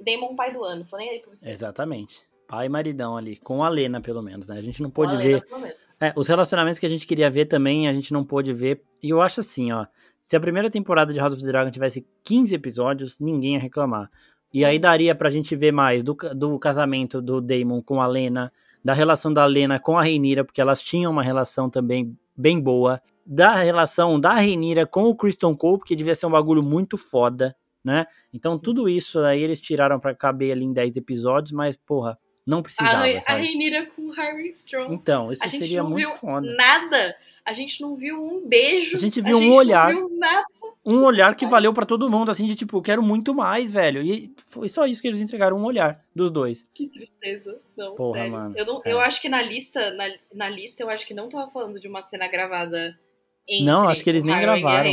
Damon pai do ano, tô nem aí pra você. Exatamente pai e maridão ali, com a Lena, pelo menos, né? A gente não pôde ver. É, os relacionamentos que a gente queria ver também, a gente não pôde ver. E eu acho assim, ó. Se a primeira temporada de House of the Dragon tivesse 15 episódios, ninguém ia reclamar. E aí daria pra gente ver mais do, do casamento do Damon com a Lena, da relação da Lena com a Reinira, porque elas tinham uma relação também bem boa. Da relação da Reinira com o Kristen Cole, porque devia ser um bagulho muito foda, né? Então Sim. tudo isso aí eles tiraram para caber ali em 10 episódios, mas porra, não precisava, a, sabe? A Rhaenyra com o Harry Strong. Então, isso seria muito foda. nada. A gente não viu um beijo. A gente viu a um gente olhar. Não viu nada. Um olhar que valeu para todo mundo, assim, de tipo, quero muito mais, velho. E foi só isso que eles entregaram, um olhar dos dois. Que tristeza. Não, Porra, sério. Mano. Eu, não, é. eu acho que na lista, na, na lista, eu acho que não tava falando de uma cena gravada entre Não, acho que eles nem gravaram.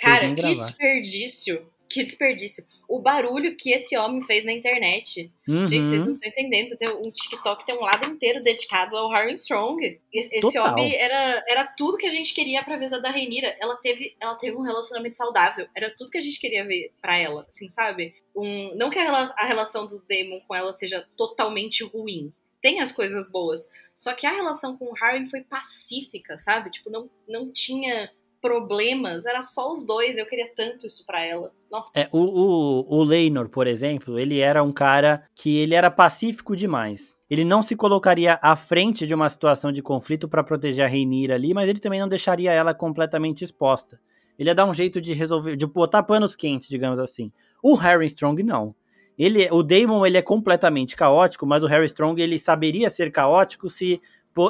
Cara, que desperdício que desperdício. O barulho que esse homem fez na internet. Uhum. Gente, vocês não estão entendendo. Tem um TikTok tem um lado inteiro dedicado ao Harry Strong. Esse Total. homem era, era tudo que a gente queria pra vida da Reinira. Ela teve, ela teve um relacionamento saudável. Era tudo que a gente queria ver pra ela, assim, sabe? Um, não que a, a relação do Damon com ela seja totalmente ruim tem as coisas boas. Só que a relação com o Harry foi pacífica, sabe? Tipo, não, não tinha problemas, era só os dois. Eu queria tanto isso para ela. Nossa. É, o, o, o Leinor, por exemplo, ele era um cara que ele era pacífico demais. Ele não se colocaria à frente de uma situação de conflito para proteger a Reinira ali, mas ele também não deixaria ela completamente exposta. Ele ia dar um jeito de resolver, de botar panos quentes, digamos assim. O Harry Strong não. Ele, o Damon ele é completamente caótico, mas o Harry Strong ele saberia ser caótico se,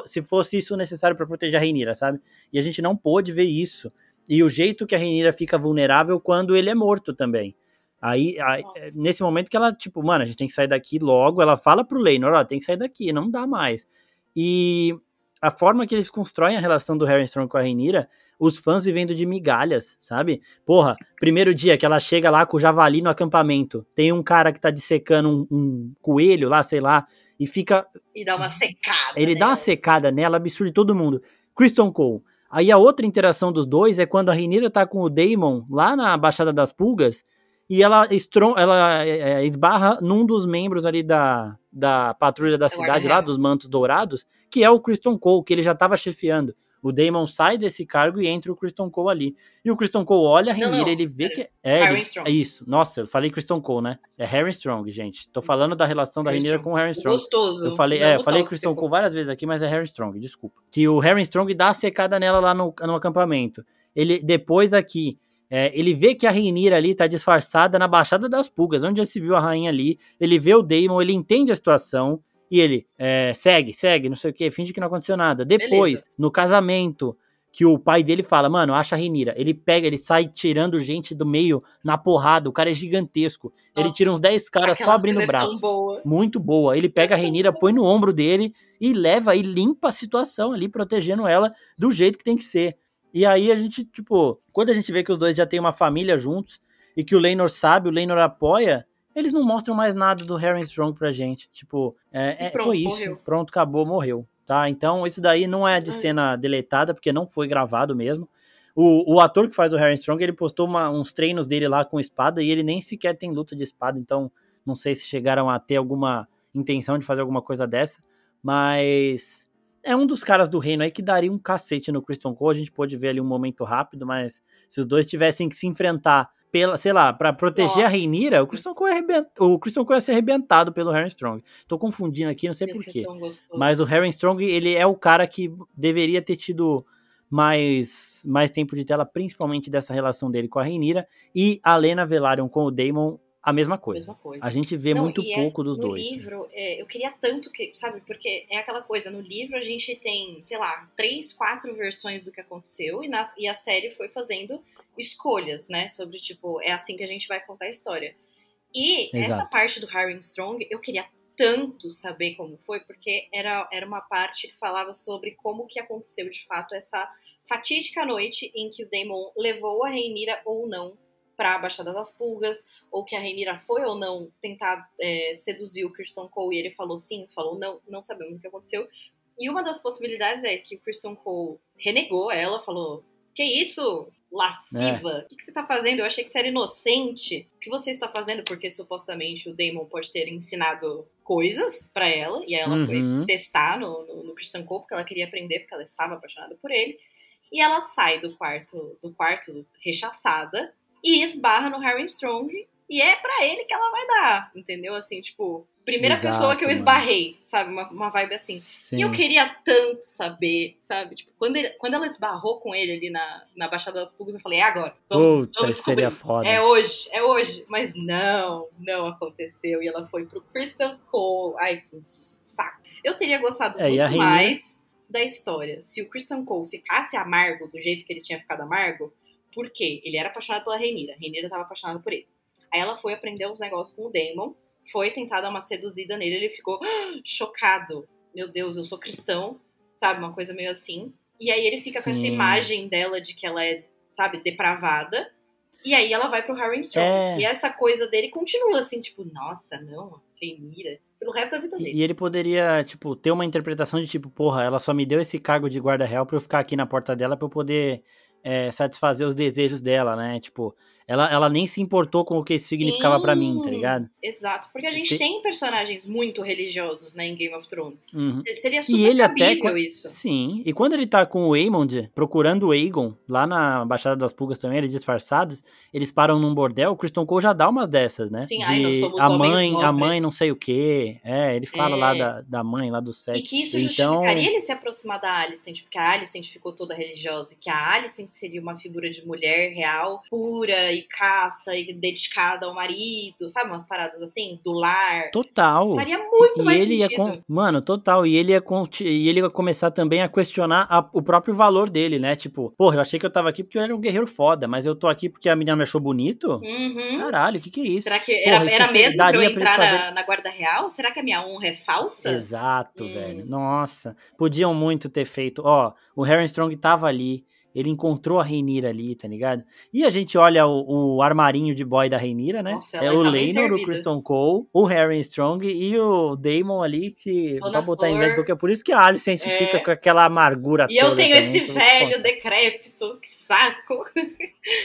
se fosse isso necessário para proteger a Reinira, sabe? E a gente não pôde ver isso. E o jeito que a Reinira fica vulnerável quando ele é morto também. Aí, aí, nesse momento que ela, tipo, mano, a gente tem que sair daqui logo, ela fala pro Leinor, ó, tem que sair daqui, não dá mais. E a forma que eles constroem a relação do Harry Strong com a Rhaenyra, os fãs vivendo de migalhas, sabe? Porra, primeiro dia que ela chega lá com o javali no acampamento, tem um cara que tá dissecando um, um coelho lá, sei lá, e fica... E dá uma secada. Ele nela. dá uma secada nela, absurda todo mundo. Kristen Cole. Aí a outra interação dos dois é quando a Rhaenyra tá com o Daemon lá na Baixada das Pulgas, e ela, estron ela é, é, esbarra num dos membros ali da, da patrulha da cidade lá, dos Mantos Dourados, que é o Kristen Cole, que ele já estava chefiando. O Damon sai desse cargo e entra o Kristen Cole ali. E o Kristen Cole olha a Renira, ele vê que é, Harry ele, é isso. Nossa, eu falei Kristen Cole, né? É Harry Strong, gente. Tô falando da relação da Renira com o Harry Strong. Gostoso. Eu falei, é, eu falei Kristen Cole várias vezes aqui, mas é Harry Strong, desculpa. Que o Harry Strong dá a secada nela lá no, no acampamento. Ele depois aqui é, ele vê que a Reinira ali tá disfarçada na Baixada das Pulgas, onde já se viu a rainha ali. Ele vê o Daemon, ele entende a situação e ele é, segue, segue, não sei o que, finge que não aconteceu nada. Depois, Beleza. no casamento, que o pai dele fala, mano, acha a Reinira. Ele pega, ele sai tirando gente do meio na porrada. O cara é gigantesco. Nossa, ele tira uns 10 caras só abrindo o braço. Boa. Muito boa. Ele pega a Reinira, põe no ombro dele e leva e limpa a situação ali, protegendo ela do jeito que tem que ser. E aí a gente, tipo, quando a gente vê que os dois já têm uma família juntos e que o Leinor sabe, o Leinor apoia, eles não mostram mais nada do Harry Strong pra gente. Tipo, é, é, pronto, foi isso. Morreu. Pronto, acabou, morreu. Tá? Então, isso daí não é de cena deletada, porque não foi gravado mesmo. O, o ator que faz o Harry Strong, ele postou uma, uns treinos dele lá com espada e ele nem sequer tem luta de espada, então não sei se chegaram a ter alguma intenção de fazer alguma coisa dessa. Mas é um dos caras do reino aí que daria um cacete no Christian Cole. A gente pôde ver ali um momento rápido, mas se os dois tivessem que se enfrentar pela, sei lá, para proteger Nossa. a Reinira, o Christian Cole, arrebent... o Christian Cole ia ser arrebentado pelo Harry Strong. Tô confundindo aqui, não sei porquê. Mas o Harry Strong, ele é o cara que deveria ter tido mais, mais tempo de tela, principalmente dessa relação dele com a Reinira. E a Lena Velaryon com o Daemon a mesma coisa. Mesma coisa. A gente vê Não, muito é pouco é, dos no dois. No livro, é, eu queria tanto que, sabe, porque é aquela coisa, no livro a gente tem, sei lá, três, quatro versões do que aconteceu e, na, e a série foi fazendo escolhas, né, sobre, tipo, é assim que a gente vai contar a história. E Exato. essa parte do Harry Strong, eu queria tanto saber como foi, porque era, era uma parte que falava sobre como que aconteceu, de fato, essa fatídica noite em que o Daemon levou a Rhaenyra ou não para a Baixada das Pulgas, ou que a Renira foi ou não tentar é, seduzir o Kristen Cole e ele falou sim, falou não, não sabemos o que aconteceu. E uma das possibilidades é que o Kristen Cole renegou ela, falou: Que isso? Lasciva? É. O que, que, você está fazendo? Eu achei que você era inocente. O que você está fazendo? Porque supostamente o Damon pode ter ensinado coisas para ela, e ela uhum. foi testar no, no, no Kristen Cole, porque ela queria aprender, porque ela estava apaixonada por ele. E ela sai do quarto, do quarto rechaçada, e esbarra no Harry Strong e é para ele que ela vai dar, entendeu? Assim, tipo, primeira Exato, pessoa que eu esbarrei, mano. sabe? Uma, uma vibe assim. Sim. E eu queria tanto saber, sabe? Tipo, quando, ele, quando ela esbarrou com ele ali na, na Baixada das Pulgas, eu falei, é agora. Vamos, Puta, vamos seria foda. É hoje, é hoje. Mas não, não aconteceu. E ela foi pro Kristen Cole. Ai, que saco. Eu teria gostado é, muito mais da história. Se o Kristen Cole ficasse amargo do jeito que ele tinha ficado amargo, por quê? Ele era apaixonado pela Renira, a Renira estava apaixonada por ele. Aí ela foi aprender os negócios com o Damon, foi tentar dar uma seduzida nele, ele ficou ah, chocado. Meu Deus, eu sou cristão, sabe? Uma coisa meio assim. E aí ele fica Sim. com essa imagem dela de que ela é, sabe, depravada. E aí ela vai pro Harry Strong. É... E essa coisa dele continua assim, tipo, nossa, não, Renira. Pelo resto da vida dele. E ele poderia, tipo, ter uma interpretação de tipo, porra, ela só me deu esse cargo de guarda real pra eu ficar aqui na porta dela pra eu poder é, satisfazer os desejos dela, né? Tipo, ela, ela nem se importou com o que isso significava para mim, tá ligado? Exato, porque a gente tem personagens muito religiosos, né, em Game of Thrones. Uhum. Seria super E ele até. isso. Sim, e quando ele tá com o Aemond, procurando o Aegon, lá na Baixada das Pulgas também, eles disfarçados, eles param num bordel, o Kristen Cole já dá umas dessas, né? Sim, De ai, nós somos a mãe, a mãe não sei o quê. É, ele fala É. lá da, da mãe, lá do set. E que isso então, justificaria ele se aproximar da Alicent, porque a Alicent ficou toda religiosa, e que a Alicent seria uma figura de mulher real, pura e casta e dedicada ao marido, sabe? Umas paradas assim, do lar. total. Faria muito e mais ele ia sentido. com... Mano, total. E ele ia conti- e ele ia começar também a questionar a- o próprio valor dele, né? Tipo, porra, eu achei que eu tava aqui porque eu era um guerreiro foda, mas eu tô aqui porque a menina me achou bonito? Uhum. Caralho, o que que é isso? Será que Porra, era, era mesmo pra eu daria pra entrar na, na guarda real? Será que a minha honra é falsa? Exato, Hum. velho. Nossa, podiam muito ter feito. Ó, o Harry Strong tava ali, ele encontrou a Reinira ali, tá ligado? E a gente olha o, o armarinho de boy da Reinira, né? Nossa, é o tá Leinor, o. Kristen Cole, o Harry Strong e o Damon ali, que Dona pra botar em Flor. vez de qualquer. Por isso que a Alicent É. fica com aquela amargura E eu toda tenho também, esse velho decrépito, que saco.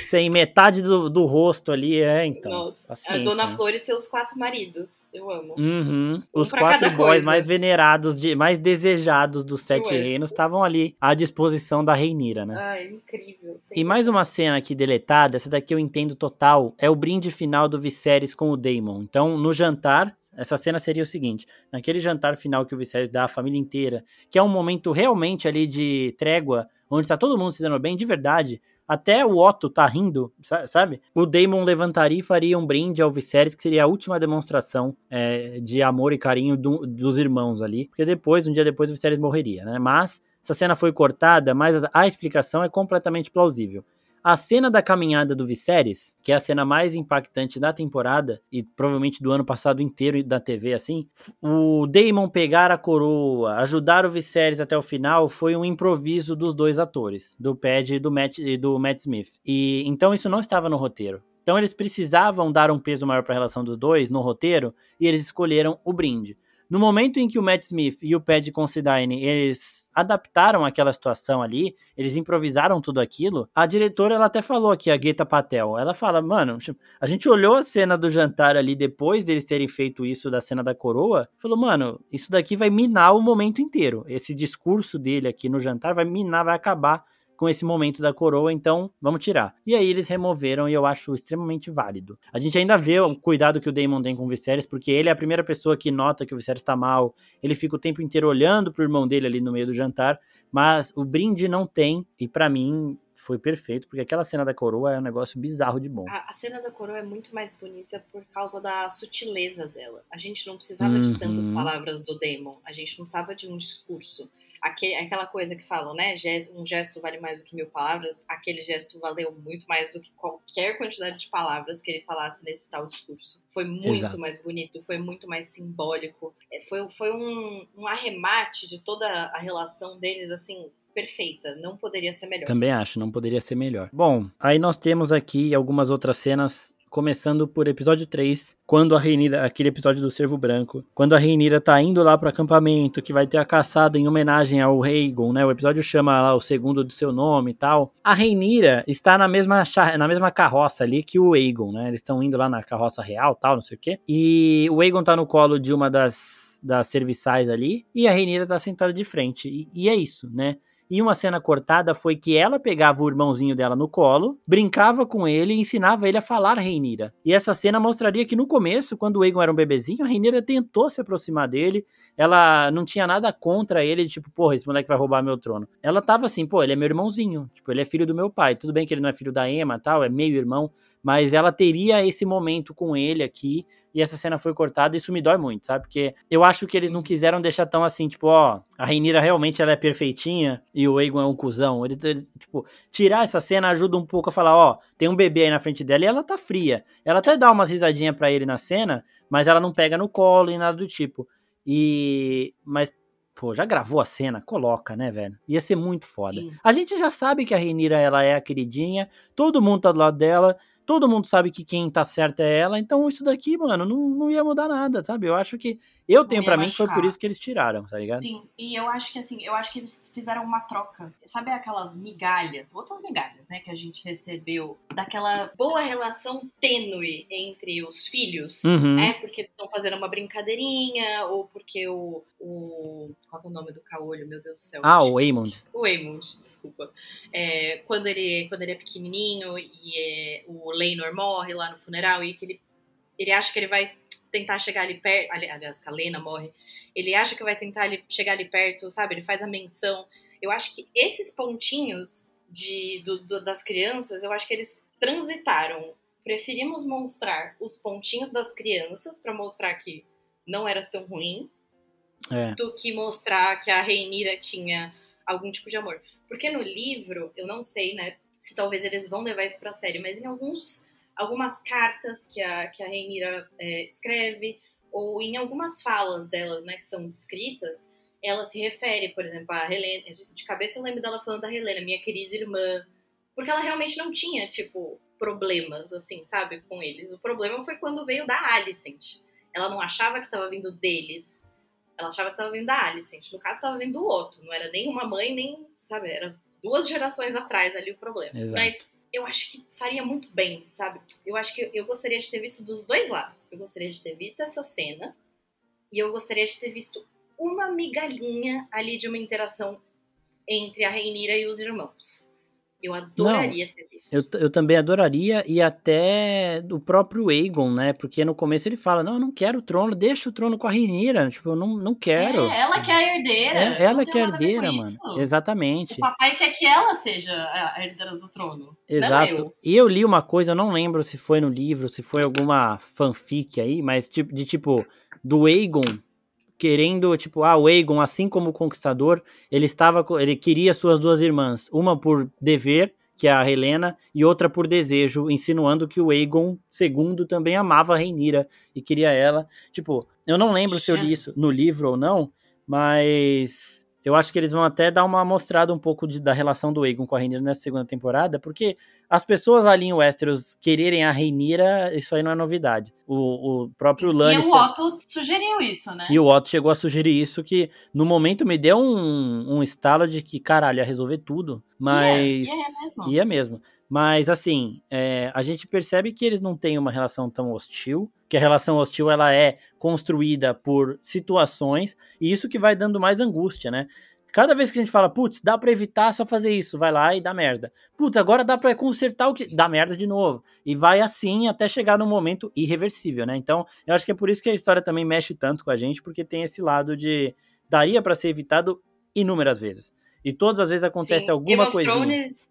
Sem metade do, do rosto ali, é, então. Nossa, a Dona né? Flor e seus quatro maridos. Eu amo. Uhum. Um Os quatro boys coisa. mais venerados, de, mais desejados dos sete reinos estavam ali à disposição da Reinira, né? Ai, incrível. E mais uma cena aqui deletada, essa daqui eu entendo total, é o brinde final do Viserys com o Daemon. Então, no jantar, essa cena seria o seguinte: naquele jantar final que o Viserys dá à família inteira, que é um momento realmente ali de trégua, onde tá todo mundo se dando bem de verdade. Até o Otto tá rindo, sa- sabe? O Daemon levantaria e faria um brinde ao Viserys, que seria a última demonstração é, de amor e carinho do- dos irmãos ali. Porque depois, um dia depois, o Viserys morreria, né? Mas essa cena foi cortada, mas a- explicação é completamente plausível. A cena da caminhada do Viserys, que é a cena mais impactante da temporada e provavelmente do ano passado inteiro da TV, assim, o Daemon pegar a coroa, ajudar o Viserys até o final, foi um improviso dos dois atores, do Pad e do Matt, do Matt Smith. E então isso não estava no roteiro. Então eles precisavam dar um peso maior para a relação dos dois no roteiro e eles escolheram o brinde. No momento em que o Matt Smith e o Pad Considine, eles adaptaram aquela situação ali, eles improvisaram tudo aquilo, a diretora, ela até falou aqui, a Geta Patel, ela fala, mano, tipo, a gente olhou a cena do jantar ali, depois deles terem feito isso da cena da coroa, falou, mano, isso daqui vai minar o momento inteiro, esse discurso dele aqui no jantar vai minar, vai acabar com esse momento da coroa, então vamos tirar. E aí eles removeram e eu acho extremamente válido. A gente ainda vê o cuidado que o Daemon tem com o Viserys, porque ele é a primeira pessoa que nota que o Viserys tá mal, ele fica o tempo inteiro olhando pro irmão dele ali no meio do jantar, mas o brinde não tem, e pra mim foi perfeito, porque aquela cena da coroa é um negócio bizarro de bom. A, a cena da coroa é muito mais bonita por causa da sutileza dela. A gente não precisava de tantas Uhum. palavras do Damon. A gente não precisava de um discurso. Aque- aquela coisa que falam, né? Um gesto vale mais do que mil palavras. Aquele gesto valeu muito mais do que qualquer quantidade de palavras que ele falasse nesse tal discurso. Foi muito Exato. mais bonito, foi muito mais simbólico. É, Foi, foi um, um arremate de toda a relação deles, assim, perfeita. Não poderia ser melhor. Também acho, não poderia ser melhor. Bom, aí nós temos aqui algumas outras cenas, começando por episódio 3, quando a Reinira, aquele episódio do Cervo Branco, quando a Reinira tá indo lá pro acampamento, que vai ter a caçada em homenagem ao Rhaegon, né? O episódio chama lá o segundo do seu nome e tal. A Reinira está na mesma, na mesma carroça ali que o Aegon, né? Eles estão indo lá na carroça real, tal, não sei o quê. E o Aegon tá no colo de uma das, das serviçais ali, e a Reinira tá sentada de frente. E, e é isso, né? E uma cena cortada foi que ela pegava o irmãozinho dela no colo, brincava com ele e ensinava ele a falar Reinira. E essa cena mostraria que no começo, quando o Egon era um bebezinho, a Reinira tentou se aproximar dele. Ela não tinha nada contra ele, tipo, porra, esse moleque vai roubar meu trono. Ela tava assim, pô, ele é meu irmãozinho, tipo, ele é filho do meu pai. Tudo bem que ele não é filho da Emma, tal, é meio irmão, mas ela teria esse momento com ele aqui e essa cena foi cortada, isso me dói muito, sabe? Porque eu acho que eles não quiseram deixar tão assim, tipo, ó, a Reinira realmente ela é perfeitinha e o Egon é um cuzão. Eles, eles, tipo, tirar essa cena ajuda um pouco a falar, ó, tem um bebê aí na frente dela e ela tá fria. Ela até dá umas risadinhas pra ele na cena, mas ela não pega no colo e nada do tipo. E mas Pô, já gravou a cena? Coloca, né, velho? Ia ser muito foda. Sim. A gente já sabe que a Reinira, ela é a queridinha, todo mundo tá do lado dela, todo mundo sabe que quem tá certa é ela, então isso daqui, mano, não, não ia mudar nada, sabe? Eu acho que. Eu tenho para mim que foi por isso que eles tiraram, tá ligado? Sim, e eu acho que assim, eu acho que eles fizeram uma troca. Sabe aquelas migalhas, outras migalhas, né, que a gente recebeu daquela boa relação tênue entre os filhos, Uhum. é porque eles estão fazendo uma brincadeirinha, ou porque o. o qual é o nome do caolho, meu Deus do céu? Ah, o Waymond. O Waymond, desculpa. É, quando, ele, quando ele é pequenininho e é, o Leinor morre lá no funeral e que ele, ele acha que ele vai tentar chegar ali perto. ali- Aliás, que a Lena morre. Ele acha que vai tentar ali, chegar ali perto, sabe? Ele faz a menção. Eu acho que esses pontinhos de, do- do- das crianças, eu acho que eles transitaram. Preferimos mostrar os pontinhos das crianças para mostrar que não era tão ruim É. do que mostrar que a Reinira tinha algum tipo de amor. Porque no livro, eu não sei, né, se talvez eles vão levar isso pra série, mas em alguns, algumas cartas que a, que a Reinira é, escreve, ou em algumas falas dela, né, que são escritas, ela se refere, por exemplo, a Helena, de cabeça eu lembro dela falando da Helena, minha querida irmã, porque ela realmente não tinha, tipo, problemas, assim, sabe, com eles. O problema foi quando veio da Alicent. Ela não achava que tava vindo deles, ela achava que tava vindo da Alicent. No caso, tava vindo do outro. Não era nem uma mãe, nem, sabe? Era duas gerações atrás ali o problema. Exato. Mas eu acho que faria muito bem, sabe? Eu acho que eu gostaria de ter visto dos dois lados. Eu gostaria de ter visto essa cena e eu gostaria de ter visto uma migalhinha ali de uma interação entre a Reinira e os irmãos. Eu adoraria ter visto. Eu, eu também adoraria, e até o próprio Aegon, né? Porque no começo ele fala: Não, eu não quero o trono, deixa o trono com a Rhaenyra. Tipo, eu não, não quero. É, ela que é a herdeira. É, ela não que é herdeira, mano. isso. Exatamente. O papai quer que ela seja a herdeira do trono. Exato. Não eu. E eu li uma coisa, eu não lembro se foi no livro, se foi alguma fanfic aí, mas tipo, de tipo, do Aegon querendo, tipo, ah, o Aegon, assim como o Conquistador, ele estava, ele queria suas duas irmãs, uma por dever, que é a Helena, e outra por desejo, insinuando que o Aegon II também amava a Rhaenyra e queria ela. Tipo, eu não lembro se eu li isso Jesus. no livro ou não, mas eu acho que eles vão até dar uma mostrada um pouco de- da relação do Aegon com a Rhaenyra nessa segunda temporada, porque as pessoas ali em Westeros quererem a Rhaenyra, isso aí não é novidade. O, o próprio E Lannister... o Otto sugeriu isso, né? E o Otto chegou a sugerir isso, que no momento me deu um, um estalo de que, caralho, ia resolver tudo. Mas. Ia, mesmo. Ia mesmo. Mas, assim, é, a gente percebe que eles não têm uma relação tão hostil, que a relação hostil ela é construída por situações, e isso que vai dando mais angústia, né? Cada vez que a gente fala, putz, dá pra evitar só fazer isso, vai lá e dá merda. Putz, agora dá pra consertar o que. dá merda de novo. E vai assim até chegar no momento irreversível, né? Então, eu acho que é por isso que a história também mexe tanto com a gente, porque tem esse lado de. daria pra ser evitado inúmeras vezes. E todas as vezes acontece Sim, alguma coisinha. Thrones,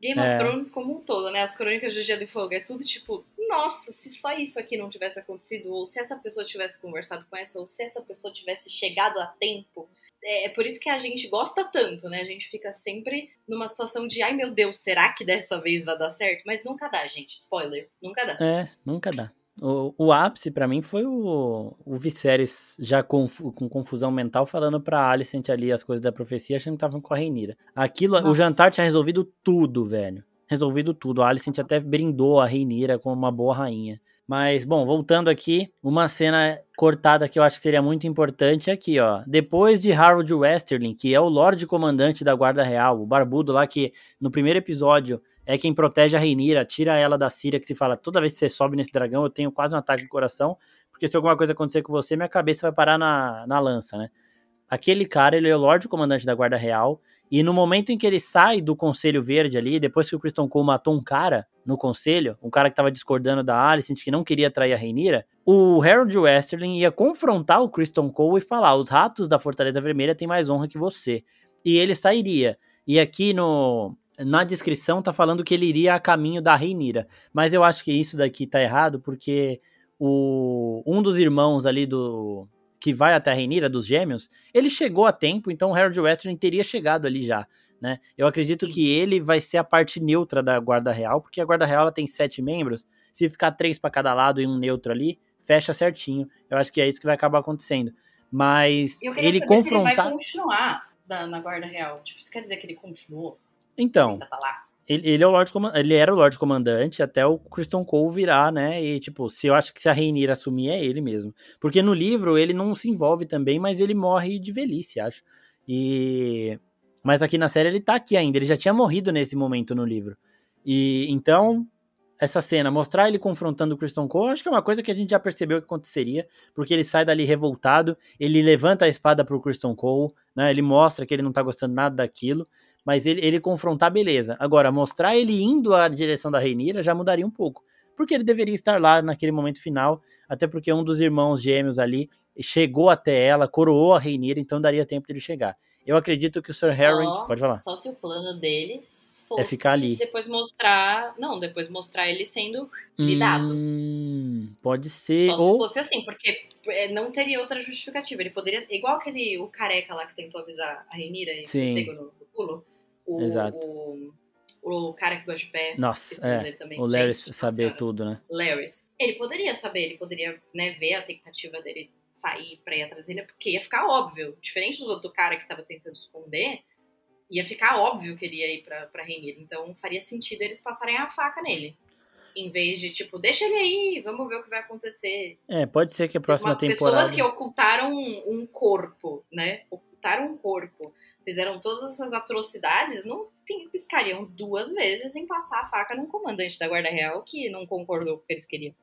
Game É. of Thrones como um todo, né? As crônicas do Gelo e Fogo. É tudo tipo, nossa, se só isso aqui não tivesse acontecido, ou se essa pessoa tivesse conversado com essa, ou se essa pessoa tivesse chegado a tempo. É por isso que a gente gosta tanto, né? A gente fica sempre numa situação de, ai meu Deus, será que dessa vez vai dar certo? Mas nunca dá, gente. Spoiler, nunca dá. É, nunca dá. O, o ápice pra mim foi o, o Viserys já confu- com confusão mental falando pra Alicent ali as coisas da profecia, achando que estavam com a Rhaenyra. Aquilo, o Nossa. jantar tinha resolvido tudo, velho. Resolvido tudo. A Alicent até brindou a Rhaenyra como uma boa rainha. Mas, bom, voltando aqui, uma cena cortada que eu acho que seria muito importante é aqui, ó. Depois de Harold Westerling, que é o Lorde Comandante da Guarda Real, o barbudo lá que no primeiro episódio é quem protege a Rhaenyra, tira ela da Síria, que se fala, toda vez que você sobe nesse dragão, eu tenho quase um ataque de coração, porque se alguma coisa acontecer com você, minha cabeça vai parar na, na lança, né? Aquele cara, ele é o Lorde Comandante da Guarda Real, e no momento em que ele sai do Conselho Verde ali, depois que o Kristen Cole matou um cara no Conselho, um cara que tava discordando da Alicent, que não queria trair a Rhaenyra, o Harold Westerling ia confrontar o Kristen Cole e falar, os ratos da Fortaleza Vermelha têm mais honra que você. E ele sairia. E aqui no, na descrição tá falando que ele iria a caminho da Rhaenyra. Mas eu acho que isso daqui tá errado, porque o, um dos irmãos ali do que vai até a Rhaenyra, dos gêmeos, ele chegou a tempo, então o Harold Westerling teria chegado ali já, né? Eu acredito Sim. que ele vai ser a parte neutra da Guarda Real, porque a Guarda Real ela tem sete membros, se ficar três para cada lado e um neutro ali, fecha certinho. Eu acho que é isso que vai acabar acontecendo. Mas ele se ele confrontar... vai continuar da- na Guarda Real. Tipo, isso quer dizer que ele continuou? Então, Ainda tá? Ele, ele, é o Lorde ele era o Lorde Comandante até o Kristen Cole virar, né? E, tipo, se eu acho que se a Rainira assumir, é ele mesmo. Porque no livro ele não se envolve também, mas ele morre de velhice, acho. E. Mas aqui na série ele tá aqui ainda. Ele já tinha morrido nesse momento no livro. E então, essa cena, mostrar ele confrontando o Kristen Cole, acho que é uma coisa que a gente já percebeu que aconteceria, porque ele sai dali revoltado, ele levanta a espada pro Kristen Cole, né? Ele mostra que ele não tá gostando nada daquilo, mas ele, ele confrontar, beleza. Agora, mostrar ele indo à direção da Reinira já mudaria um pouco, porque ele deveria estar lá naquele momento final, até porque um dos irmãos gêmeos ali chegou até ela, coroou a Reinira, então daria tempo de ele chegar. Eu acredito que o Sir só, Harry. Pode falar. Só se o plano deles fosse é ficar ali. depois mostrar. Não, depois mostrar ele sendo lidado. Hum, pode ser. Só ou... se fosse assim, porque é, não teria outra justificativa. Ele poderia. Igual aquele o careca lá que tentou avisar a Renira e Sim. pegou no, no pulo. O, Exato. O, o cara que gosta de pé. Nossa, é. o Larry saber tudo, né? Larry. Ele poderia saber, ele poderia né, ver a tentativa dele sair pra ir atrás dele, porque ia ficar óbvio. Diferente do, do cara que tava tentando esconder, ia ficar óbvio que ele ia ir pra, pra Rainira. Então faria sentido eles passarem a faca nele. Em vez de, tipo, deixa ele aí, vamos ver o que vai acontecer. É, pode ser que a próxima Uma, temporada. Pessoas que ocultaram um, um corpo, né? Ocultaram um corpo. Fizeram todas essas atrocidades, não piscariam duas vezes em passar a faca num comandante da Guarda Real que não concordou com o que eles queriam.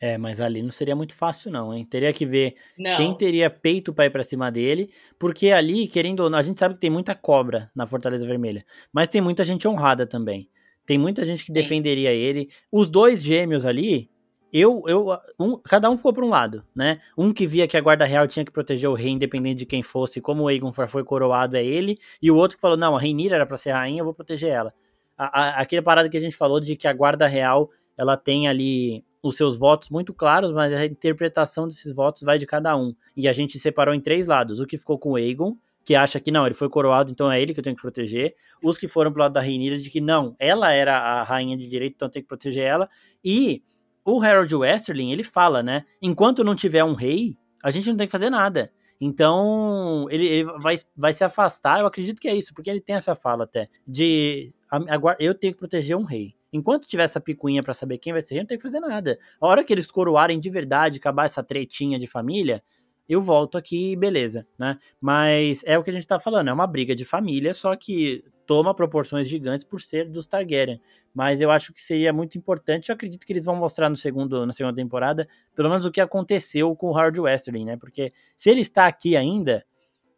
É, mas ali não seria muito fácil, não, hein? Teria que ver Não. quem teria peito pra ir pra cima dele, porque ali, querendo ou não, a gente sabe que tem muita cobra na Fortaleza Vermelha, mas tem muita gente honrada também. Tem muita gente que Sim. defenderia ele. Os dois gêmeos ali, eu, eu, um, cada um ficou pra um lado, né? Um que via que a guarda real tinha que proteger o rei, independente de quem fosse, como o Aegon foi coroado é ele, e o outro que falou, não, a Rhaenyra era pra ser rainha, eu vou proteger ela. A, a, aquele parada que a gente falou de que a guarda real, ela tem ali os seus votos muito claros, mas a interpretação desses votos vai de cada um. E a gente separou em três lados. O que ficou com o Aegon, que acha que não, ele foi coroado, então é ele que eu tenho que proteger. Os que foram pro lado da Rhaenyra, de que não, ela era a rainha de direito, então eu tenho que proteger ela. E o Harold Westerling, ele fala, né, enquanto não tiver um rei, a gente não tem que fazer nada. Então, ele, ele vai, vai se afastar, eu acredito que é isso, porque ele tem essa fala até, de eu tenho que proteger um rei. Enquanto tiver essa picuinha para saber quem vai ser rei, não tem que fazer nada. A hora que eles coroarem de verdade, acabar essa tretinha de família, eu volto aqui, beleza, né? Mas é o que a gente tá falando, é uma briga de família, só que toma proporções gigantes por ser dos Targaryen. Mas eu acho que seria muito importante, eu acredito que eles vão mostrar no segundo, na segunda temporada, pelo menos o que aconteceu com o Howard Westerling, né? Porque se ele está aqui ainda,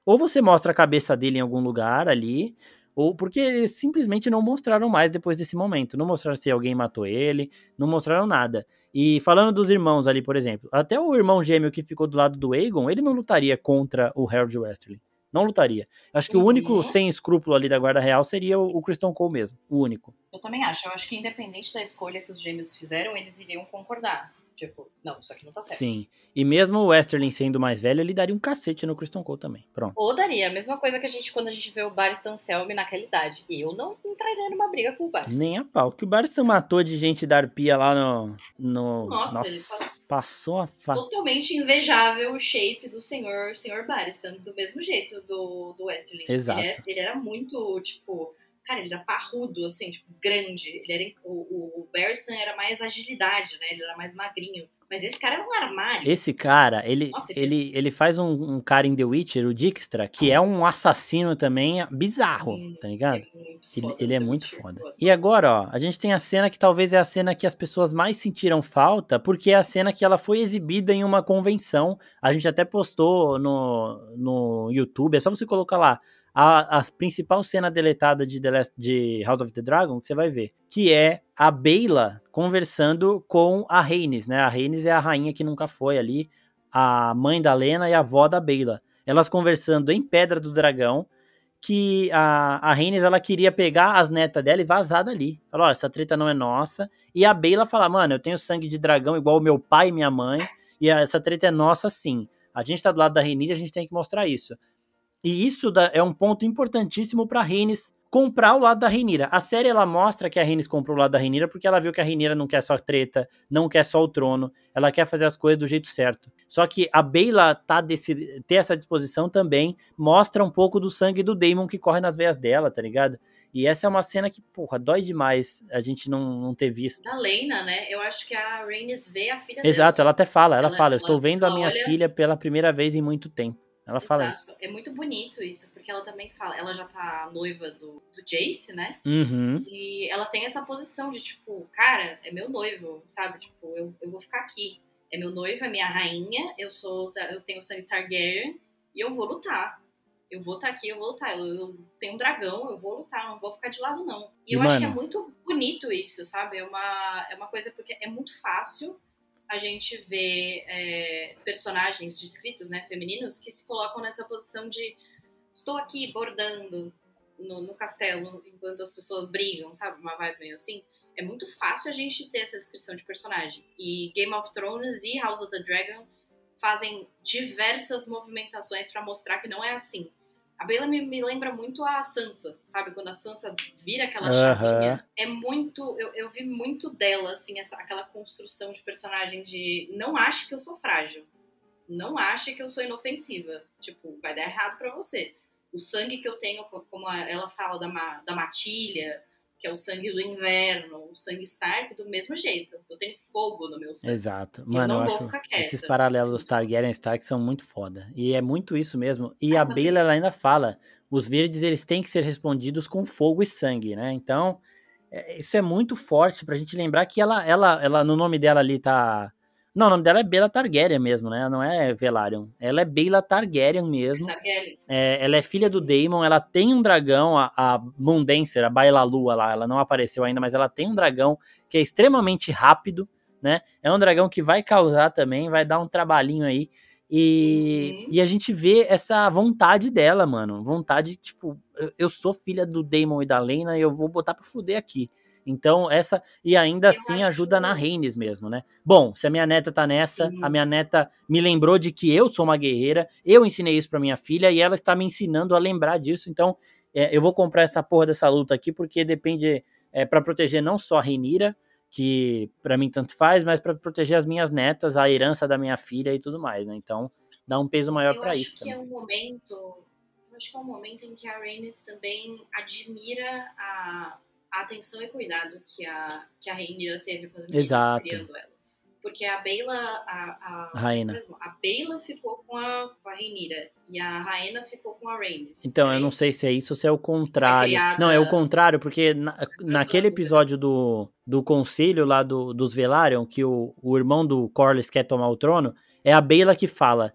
ou você mostra a cabeça dele em algum lugar ali, ou porque eles simplesmente não mostraram mais depois desse momento. Não mostraram se alguém matou ele, não mostraram nada. E falando dos irmãos ali, por exemplo, até o irmão gêmeo que ficou do lado do Aegon, ele não lutaria contra o Harold Westerling. Não lutaria. Acho que Uhum. o único sem escrúpulo ali da Guarda Real seria o, o Kristen Cole mesmo. O único. Eu também acho. Eu acho que independente da escolha que os gêmeos fizeram, eles iriam concordar. Tipo, não, isso aqui não tá certo. Sim. E mesmo o Westerling sendo mais velho, ele daria um cacete no Kristen Cole também. Pronto. Ou daria a mesma coisa que a gente quando a gente vê o Baristan Selmy naquela idade. E eu não entraria numa briga com o Baristan. Nem a pau. Que o Barristan matou de gente da arpia lá no. no Nossa, ele passou- passou a fa... Totalmente invejável o shape do senhor, senhor Baristan, do mesmo jeito do, do Westerling. Exato. Ele, é- ele era muito, tipo, cara, ele era parrudo, assim, tipo, grande. Ele era, o, o, Baristan era mais agilidade, né? Ele era mais magrinho. Mas esse cara era um armário. Esse cara, ele, Nossa, ele, ele faz um, um cara em The Witcher, o Dijkstra, que é um assassino também bizarro, Hum, tá ligado? É Ele, foda, ele é muito foda. foda. E agora, ó, a gente tem a cena que talvez é a cena que as pessoas mais sentiram falta, porque é a cena que ela foi exibida em uma convenção. A gente até postou no, no YouTube, é só você colocar lá a, a principal cena deletada de, Last- de House of the Dragon, que você vai ver, que é a Beyla conversando com a Rhaenys, né? A Rhaenys é a rainha que nunca foi ali, a mãe da Lena e a avó da Beyla. Elas conversando em Pedra do Dragão, que a, a Rhaenys, ela queria pegar as netas dela e vazar dali. Falou, ó, essa treta não é nossa. E a Beyla fala, mano, eu tenho sangue de dragão igual o meu pai e minha mãe, e essa treta é nossa sim. A gente tá do lado da Rhaenys, a gente tem que mostrar isso. E isso da- é um ponto importantíssimo pra Rhaenys comprar o lado da Renira. A série ela mostra que a Rhaenys comprou o lado da Renira porque ela viu que a Renira não quer só treta, não quer só o trono, ela quer fazer as coisas do jeito certo. Só que a Beyla tá desse, ter essa disposição também mostra um pouco do sangue do Daemon que corre nas veias dela, tá ligado? E essa é uma cena que, porra, dói demais a gente não, não ter visto. Na Lena, né? Eu acho que a Rhaenys vê a filha Exato, dela. ela até fala, ela, Ela- fala, eu ela- estou vendo a minha olha- filha pela primeira vez em muito tempo. Ela fala isso. Exato. É muito bonito isso, porque ela também fala, ela já tá noiva do, do Jace, né? Uhum. E ela tem essa posição de tipo, cara, é meu noivo, sabe? Tipo, eu, eu vou ficar aqui. É meu noivo, é minha rainha, eu sou, eu tenho sangue Targaryen e eu vou lutar. Eu vou estar aqui, eu vou lutar. Eu, eu tenho um dragão, eu vou lutar, não vou ficar de lado, não. E, E, eu acho que é mano- muito bonito isso, sabe? É uma, é uma coisa porque é muito fácil a gente ver é, personagens descritos, né, femininos, que se colocam nessa posição de estou aqui bordando no, no castelo enquanto as pessoas brigam, sabe? Uma vibe meio assim. É muito fácil a gente ter essa descrição de personagem. E Game of Thrones e House of the Dragon fazem diversas movimentações pra mostrar que não é assim. A Bella me, me lembra muito a Sansa, sabe? Quando a Sansa vira aquela chavinha. É muito. Eu, eu vi muito dela, assim, essa, aquela construção de personagem de não ache que eu sou frágil. Não ache que eu sou inofensiva. Tipo, vai dar errado pra você. O sangue que eu tenho, como ela fala da, ma- da matilha, que é o sangue do inverno, o sangue Stark, do mesmo jeito. Eu tenho fogo no meu sangue. Exato. eu Mano, eu, não vou acho esses paralelos dos Targaryen e Stark são muito foda. E é muito isso mesmo. E Ah, a mas Bella ela ainda fala, os verdes eles têm que ser respondidos com fogo e sangue, né? Então, é, isso é muito forte pra gente lembrar que ela, ela, ela no nome dela ali tá... Não, o nome dela é Bella Targaryen mesmo, né? Não é Velaryon. Ela é Bella Targaryen mesmo. Targaryen. É, ela é filha do Daemon, ela tem um dragão, a, a Moondancer, a Baila Lua lá, ela não apareceu ainda, mas ela tem um dragão que é extremamente rápido, né? É um dragão que vai causar também, vai dar um trabalhinho aí. E, Uhum. e a gente vê essa vontade dela, mano. Vontade, tipo, eu, eu sou filha do Daemon e da Lena e eu vou botar pra fuder aqui. Então, essa. E ainda Eu assim acho ajuda que- na Rhaenys mesmo, né? Bom, se a minha neta tá nessa, Sim. a minha neta me lembrou de que eu sou uma guerreira, eu ensinei isso pra minha filha e ela está me ensinando a lembrar disso. Então, é, eu vou comprar essa porra dessa luta aqui porque depende. É, para proteger não só a Rhaenyra, que pra mim tanto faz, mas pra proteger as minhas netas, a herança da minha filha e tudo mais, né? Então, dá um peso maior eu pra acho isso que também. é um momento. Eu acho que é um momento em que a Rhaenys também admira a, a atenção e cuidado que a, que a Rhaenyra teve com as meninas Exato. criando elas. Porque a Beyla, a, a, Rainha. mesmo, a Beyla ficou com a, com a Rhaenyra e a Raena ficou com a Rhaenys. Então, É eu não sei se é isso ou se é o contrário. criada- Não, é o contrário, porque na- naquele dúvida. episódio do, do conselho lá do, dos Velaryon, que o, o irmão do Corlys quer tomar o trono, é a Beyla que fala.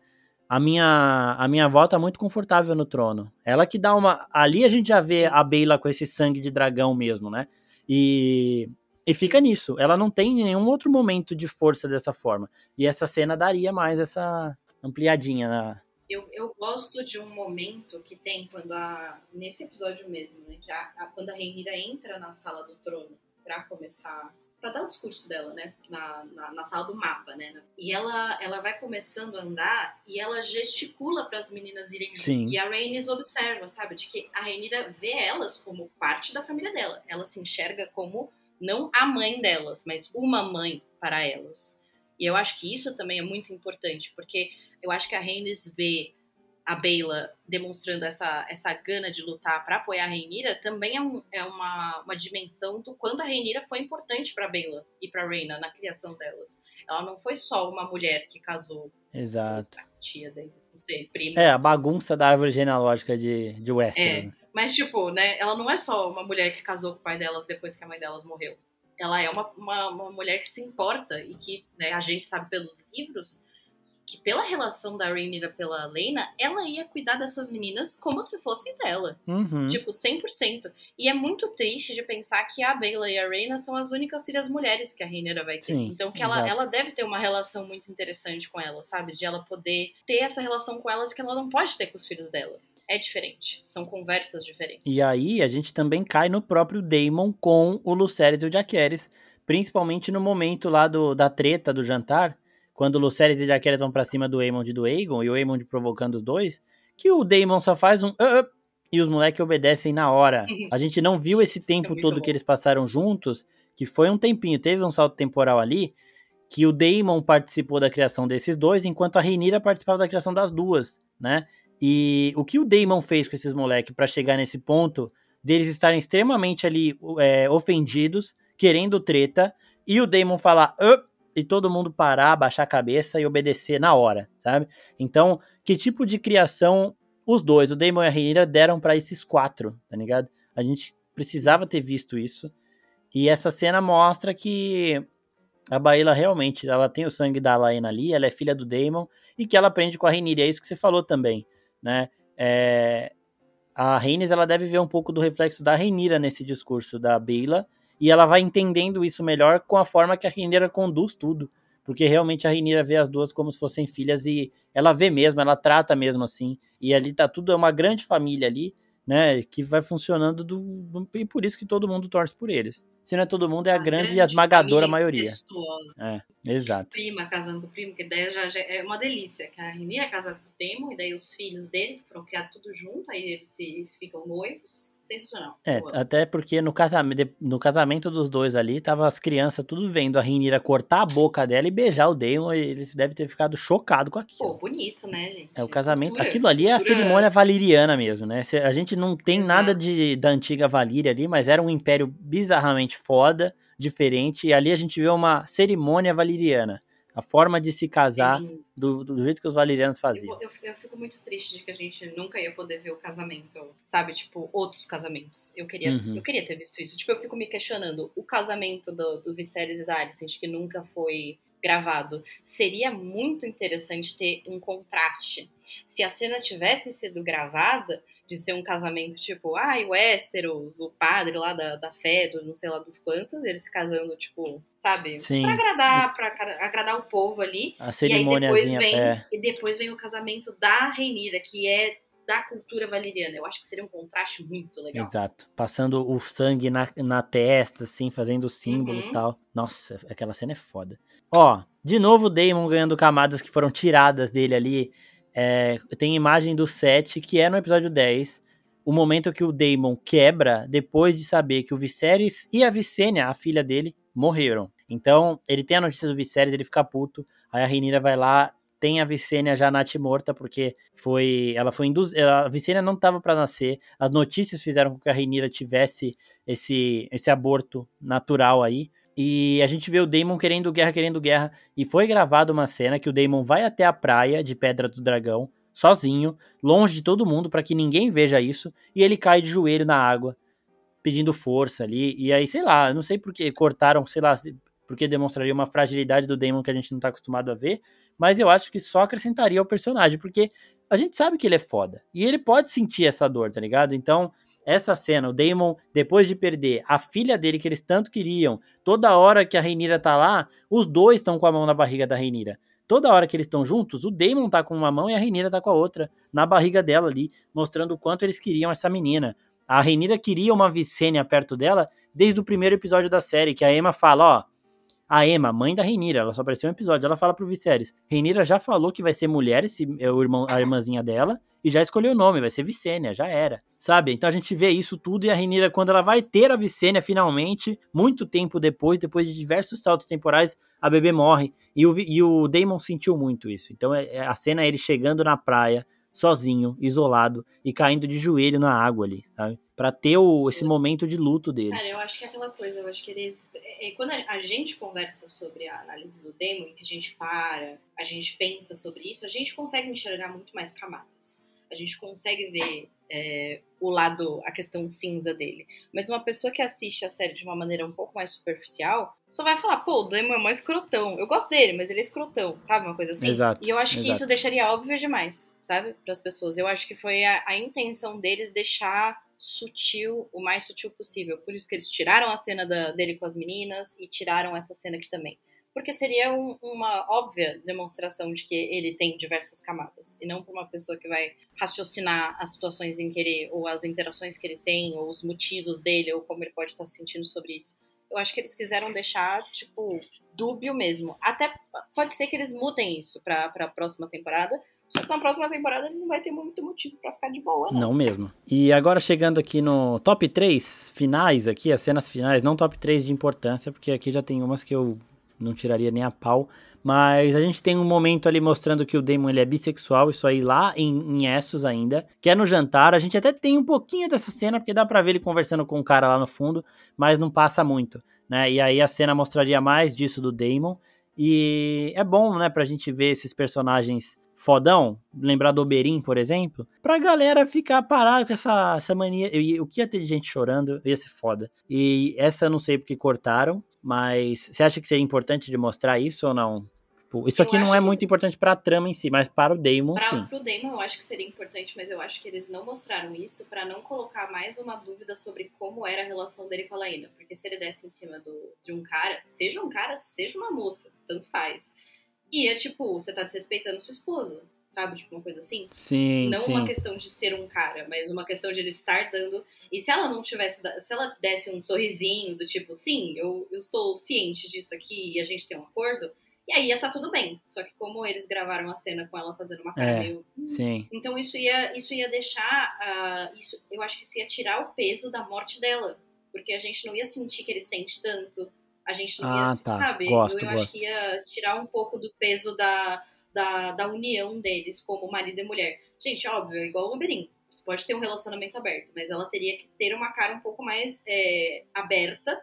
A minha, a minha avó tá muito confortável no trono. Ela que dá uma. Ali a gente já vê a Beyla com esse sangue de dragão mesmo, né? E, e fica nisso. Ela não tem nenhum outro momento de força dessa forma. E essa cena daria mais essa ampliadinha na, Eu, eu gosto de um momento que tem quando a. Nesse episódio mesmo, né? Que a, a- quando a Rhaenyra entra na sala do trono pra começar. Pra dar o discurso dela, né? Na, na, na sala do mapa, né? E ela, ela vai começando a andar e ela gesticula para as meninas irem. Sim. E a Rhaenys observa, sabe? De que a Rhaenyra vê elas como parte da família dela. Ela se enxerga como não a mãe delas, mas uma mãe para elas. E eu acho que isso também é muito importante, porque eu acho que a Rhaenys vê a Beyla demonstrando essa, essa gana de lutar para apoiar a Rhaenyra também é, um- é uma, uma dimensão do quanto a Rhaenyra foi importante para Beyla e para Rhaena na criação delas. Ela não foi só uma mulher que casou Exato. com a tia deles, não sei, prima. É, a bagunça da árvore genealógica de, de Westeros. É. né? Mas, tipo, né, ela não é só uma mulher que casou com o pai delas depois que a mãe delas morreu. Ela é uma, uma, uma mulher que se importa e que né, a gente sabe pelos livros que pela relação da Rhaenyra pela Lena, ela ia cuidar dessas meninas como se fossem dela. Uhum. Tipo, 100%. E é muito triste de pensar que a Beyla e a Rhaena são as únicas filhas mulheres que a Rhaenyra vai ter. Sim, então que ela, exato. ela deve ter uma relação muito interessante com elas, sabe? De ela poder ter essa relação com elas que ela não pode ter com os filhos dela. É diferente. São conversas diferentes. E aí a gente também cai no próprio Daemon com o Lucerys e o Jaqueres, principalmente no momento lá do, da treta do jantar, quando o Lucerys e o Jaqueres vão pra cima do Aemond e do Aegon, e o Aemond provocando os dois, que o Daemon só faz um "Ah, ah", e os moleques obedecem na hora. Uhum. A gente não viu esse tempo é todo bom. que eles passaram juntos, que foi um tempinho. Teve um salto temporal ali, que o Damon participou da criação desses dois, enquanto a Reinira participava da criação das duas, né? E o que o Damon fez com esses moleques para chegar nesse ponto deles estarem extremamente ali é, ofendidos, querendo treta, e o Damon falar e todo mundo parar, baixar a cabeça e obedecer na hora, sabe? Então, que tipo de criação os dois, o Damon e a Rhaenyra, deram para esses quatro, tá ligado? A gente precisava ter visto isso. E essa cena mostra que a Baila realmente, ela tem o sangue da Laena ali, ela é filha do Damon, e que ela aprende com a Rhaenyra, é isso que você falou também, né? É, a Rhaenys, ela deve ver um pouco do reflexo da Rhaenyra nesse discurso da Baila, e ela vai entendendo isso melhor com a forma que a Rhaenyra conduz tudo, porque realmente a Rhaenyra vê as duas como se fossem filhas e ela vê mesmo, ela trata mesmo assim, e ali tá tudo, é uma grande família ali, né, que vai funcionando do, do, e por isso que todo mundo torce por eles. Se não é todo mundo, é a, a grande, grande, e esmagadora maioria. É, exato. Prima casando com o primo, que daí já, já, é uma delícia. Que a Renira é casada com o Temo, e daí os filhos deles foram criados tudo junto, aí eles, se, eles ficam noivos. Sensacional. É, até porque no casamento, no casamento dos dois ali, tava as crianças tudo vendo a Renira cortar a boca dela e beijar o Damon, e eles devem ter ficado chocados com aquilo. Pô, bonito, né, gente? É o casamento, cultura, aquilo ali é a cerimônia valiriana mesmo, né? A gente não tem Exato. nada de, da antiga Valíria ali, mas era um império bizarramente foda, diferente, e ali a gente vê uma cerimônia valiriana. A forma de se casar do, do, jeito que os valerianos faziam. Eu, eu, eu, fico muito triste de que a gente nunca ia poder ver o casamento, sabe? Tipo, outros casamentos. Eu queria, uhum. eu queria ter visto isso. Tipo, eu fico me questionando. O casamento do, do Viserys e da Alicent, que nunca foi gravado. Seria muito interessante ter um contraste. Se a cena tivesse sido gravada, de ser um casamento tipo, ai, ah, o Westeros, o padre lá da, da fé, do não sei lá dos quantos, eles se casando, tipo, sabe? Sim. Pra agradar, pra agradar o povo ali. A cerimônia e depois vem é. E depois vem o casamento da Reinira, que é da cultura valeriana. Eu acho que seria um contraste muito legal. Exato. Passando o sangue na, na testa, assim, fazendo o símbolo uhum. e tal. Nossa, aquela cena é foda. Ó, de novo o Damon ganhando camadas que foram tiradas dele ali é, tem imagem do 7, que é no episódio 10, o momento que o Daemon quebra depois de saber que o Viserys e a Visenya, a filha dele, morreram. Então, ele tem a notícia do Viserys, ele fica puto, aí a Rhaenyra vai lá, tem a Visenya já nat morta, porque foi, ela foi induzida, a Visenya não estava para nascer, as notícias fizeram com que a Rhaenyra tivesse esse, esse aborto natural aí, e a gente vê o Damon querendo guerra, querendo guerra. E foi gravada uma cena que o Damon vai até a praia de Pedra do Dragão, sozinho, longe de todo mundo, para que ninguém veja isso. E ele cai de joelho na água, pedindo força ali. E aí, sei lá, não sei porque cortaram, sei lá, porque demonstraria uma fragilidade do Damon que a gente não tá acostumado a ver. Mas eu acho que só acrescentaria ao personagem, porque a gente sabe que ele é foda. E ele pode sentir essa dor, tá ligado? Então essa cena, o Damon, depois de perder a filha dele que eles tanto queriam, toda hora que a Reinira tá lá, os dois estão com a mão na barriga da Reinira. Toda hora que eles estão juntos, o Damon tá com uma mão e a Reinira tá com a outra, na barriga dela ali, mostrando o quanto eles queriam essa menina. A Reinira queria uma Vicênia perto dela desde o primeiro episódio da série, que a Emma fala, ó, a Emma, mãe da Reinira, ela só apareceu um episódio, ela fala pro Viserys, Reinira já falou que vai ser mulher, esse é o irmão, a irmãzinha dela, e já escolheu o nome, vai ser Vicênia, já era, sabe? Então a gente vê isso tudo e a Renira, quando ela vai ter a Vicênia finalmente, muito tempo depois, depois de diversos saltos temporais, a bebê morre. E o, e o Damon sentiu muito isso. Então é, é, a cena é ele chegando na praia, sozinho, isolado e caindo de joelho na água ali, sabe? Pra ter o, esse momento de luto dele. Cara, eu acho que é aquela coisa, eu acho que eles. É, é quando a, gente conversa sobre a análise do Damon, que a gente para, a gente pensa sobre isso, a gente consegue enxergar muito mais camadas a gente consegue ver é, o lado, a questão cinza dele. Mas uma pessoa que assiste a série de uma maneira um pouco mais superficial só vai falar, pô, o Damon é mais escrotão. Eu gosto dele, mas ele é escrotão, sabe? Uma coisa assim. Exato, e eu acho exato. que isso deixaria óbvio demais, sabe? Para as pessoas. Eu acho que foi a, a intenção deles deixar sutil, o mais sutil possível. Por isso que eles tiraram a cena da, dele com as meninas e tiraram essa cena aqui também porque seria um, uma óbvia demonstração de que ele tem diversas camadas, e não para uma pessoa que vai raciocinar as situações em que ele, ou as interações que ele tem, ou os motivos dele, ou como ele pode estar se sentindo sobre isso. Eu acho que eles quiseram deixar, tipo, dúbio mesmo. Até pode ser que eles mudem isso para a próxima temporada, Só que na próxima temporada ele não vai ter muito motivo para ficar de boa, né? Não mesmo. E agora chegando aqui no top 3 finais aqui, as cenas finais, não top 3 de importância, porque aqui já tem umas que eu não tiraria nem a pau. Mas a gente tem um momento ali mostrando que o Damon ele é bissexual, isso aí lá em, em Essos ainda, que é no jantar. A gente até tem um pouquinho dessa cena, porque dá pra ver ele conversando com o cara lá no fundo, mas não passa muito, né? E aí a cena mostraria mais disso do Damon. E é bom, né, pra gente ver esses personagens fodão, lembrar do Oberyn, por exemplo, pra galera ficar parada com essa, essa mania. E, o que ia ter de gente chorando ia ser foda. E essa eu não sei porque cortaram, mas você acha que seria importante de mostrar isso ou não? Tipo, isso aqui eu não é muito importante pra trama em si, mas para o Damon, pra, sim. Pro Damon eu acho que seria importante, mas eu acho que eles não mostraram isso para não colocar mais uma dúvida sobre como era a relação dele com a Laína. Porque se ele desse em cima do, de um cara, seja um cara, seja uma moça, tanto faz e é tipo, você tá desrespeitando sua esposa, sabe? Tipo, uma coisa assim. Sim. Não sim. uma questão de ser um cara, mas uma questão de ele estar dando. E se ela não tivesse. Se ela desse um sorrisinho do tipo, sim, eu, eu estou ciente disso aqui e a gente tem um acordo. E aí ia tá tudo bem. Só que como eles gravaram a cena com ela fazendo uma cara É, meio. "Hum", Sim. Então isso ia, isso ia deixar. ah, isso, eu acho que isso ia tirar o peso da morte dela. Porque a gente não ia sentir que ele sente tanto. A gente não Ah, ia, tá. sabe? Gosto, eu, eu gosto. acho que ia tirar um pouco do peso da, da, da união deles como marido e mulher. Gente, óbvio, é igual o Oberyn. Você pode ter um relacionamento aberto, mas ela teria que ter uma cara um pouco mais é, aberta.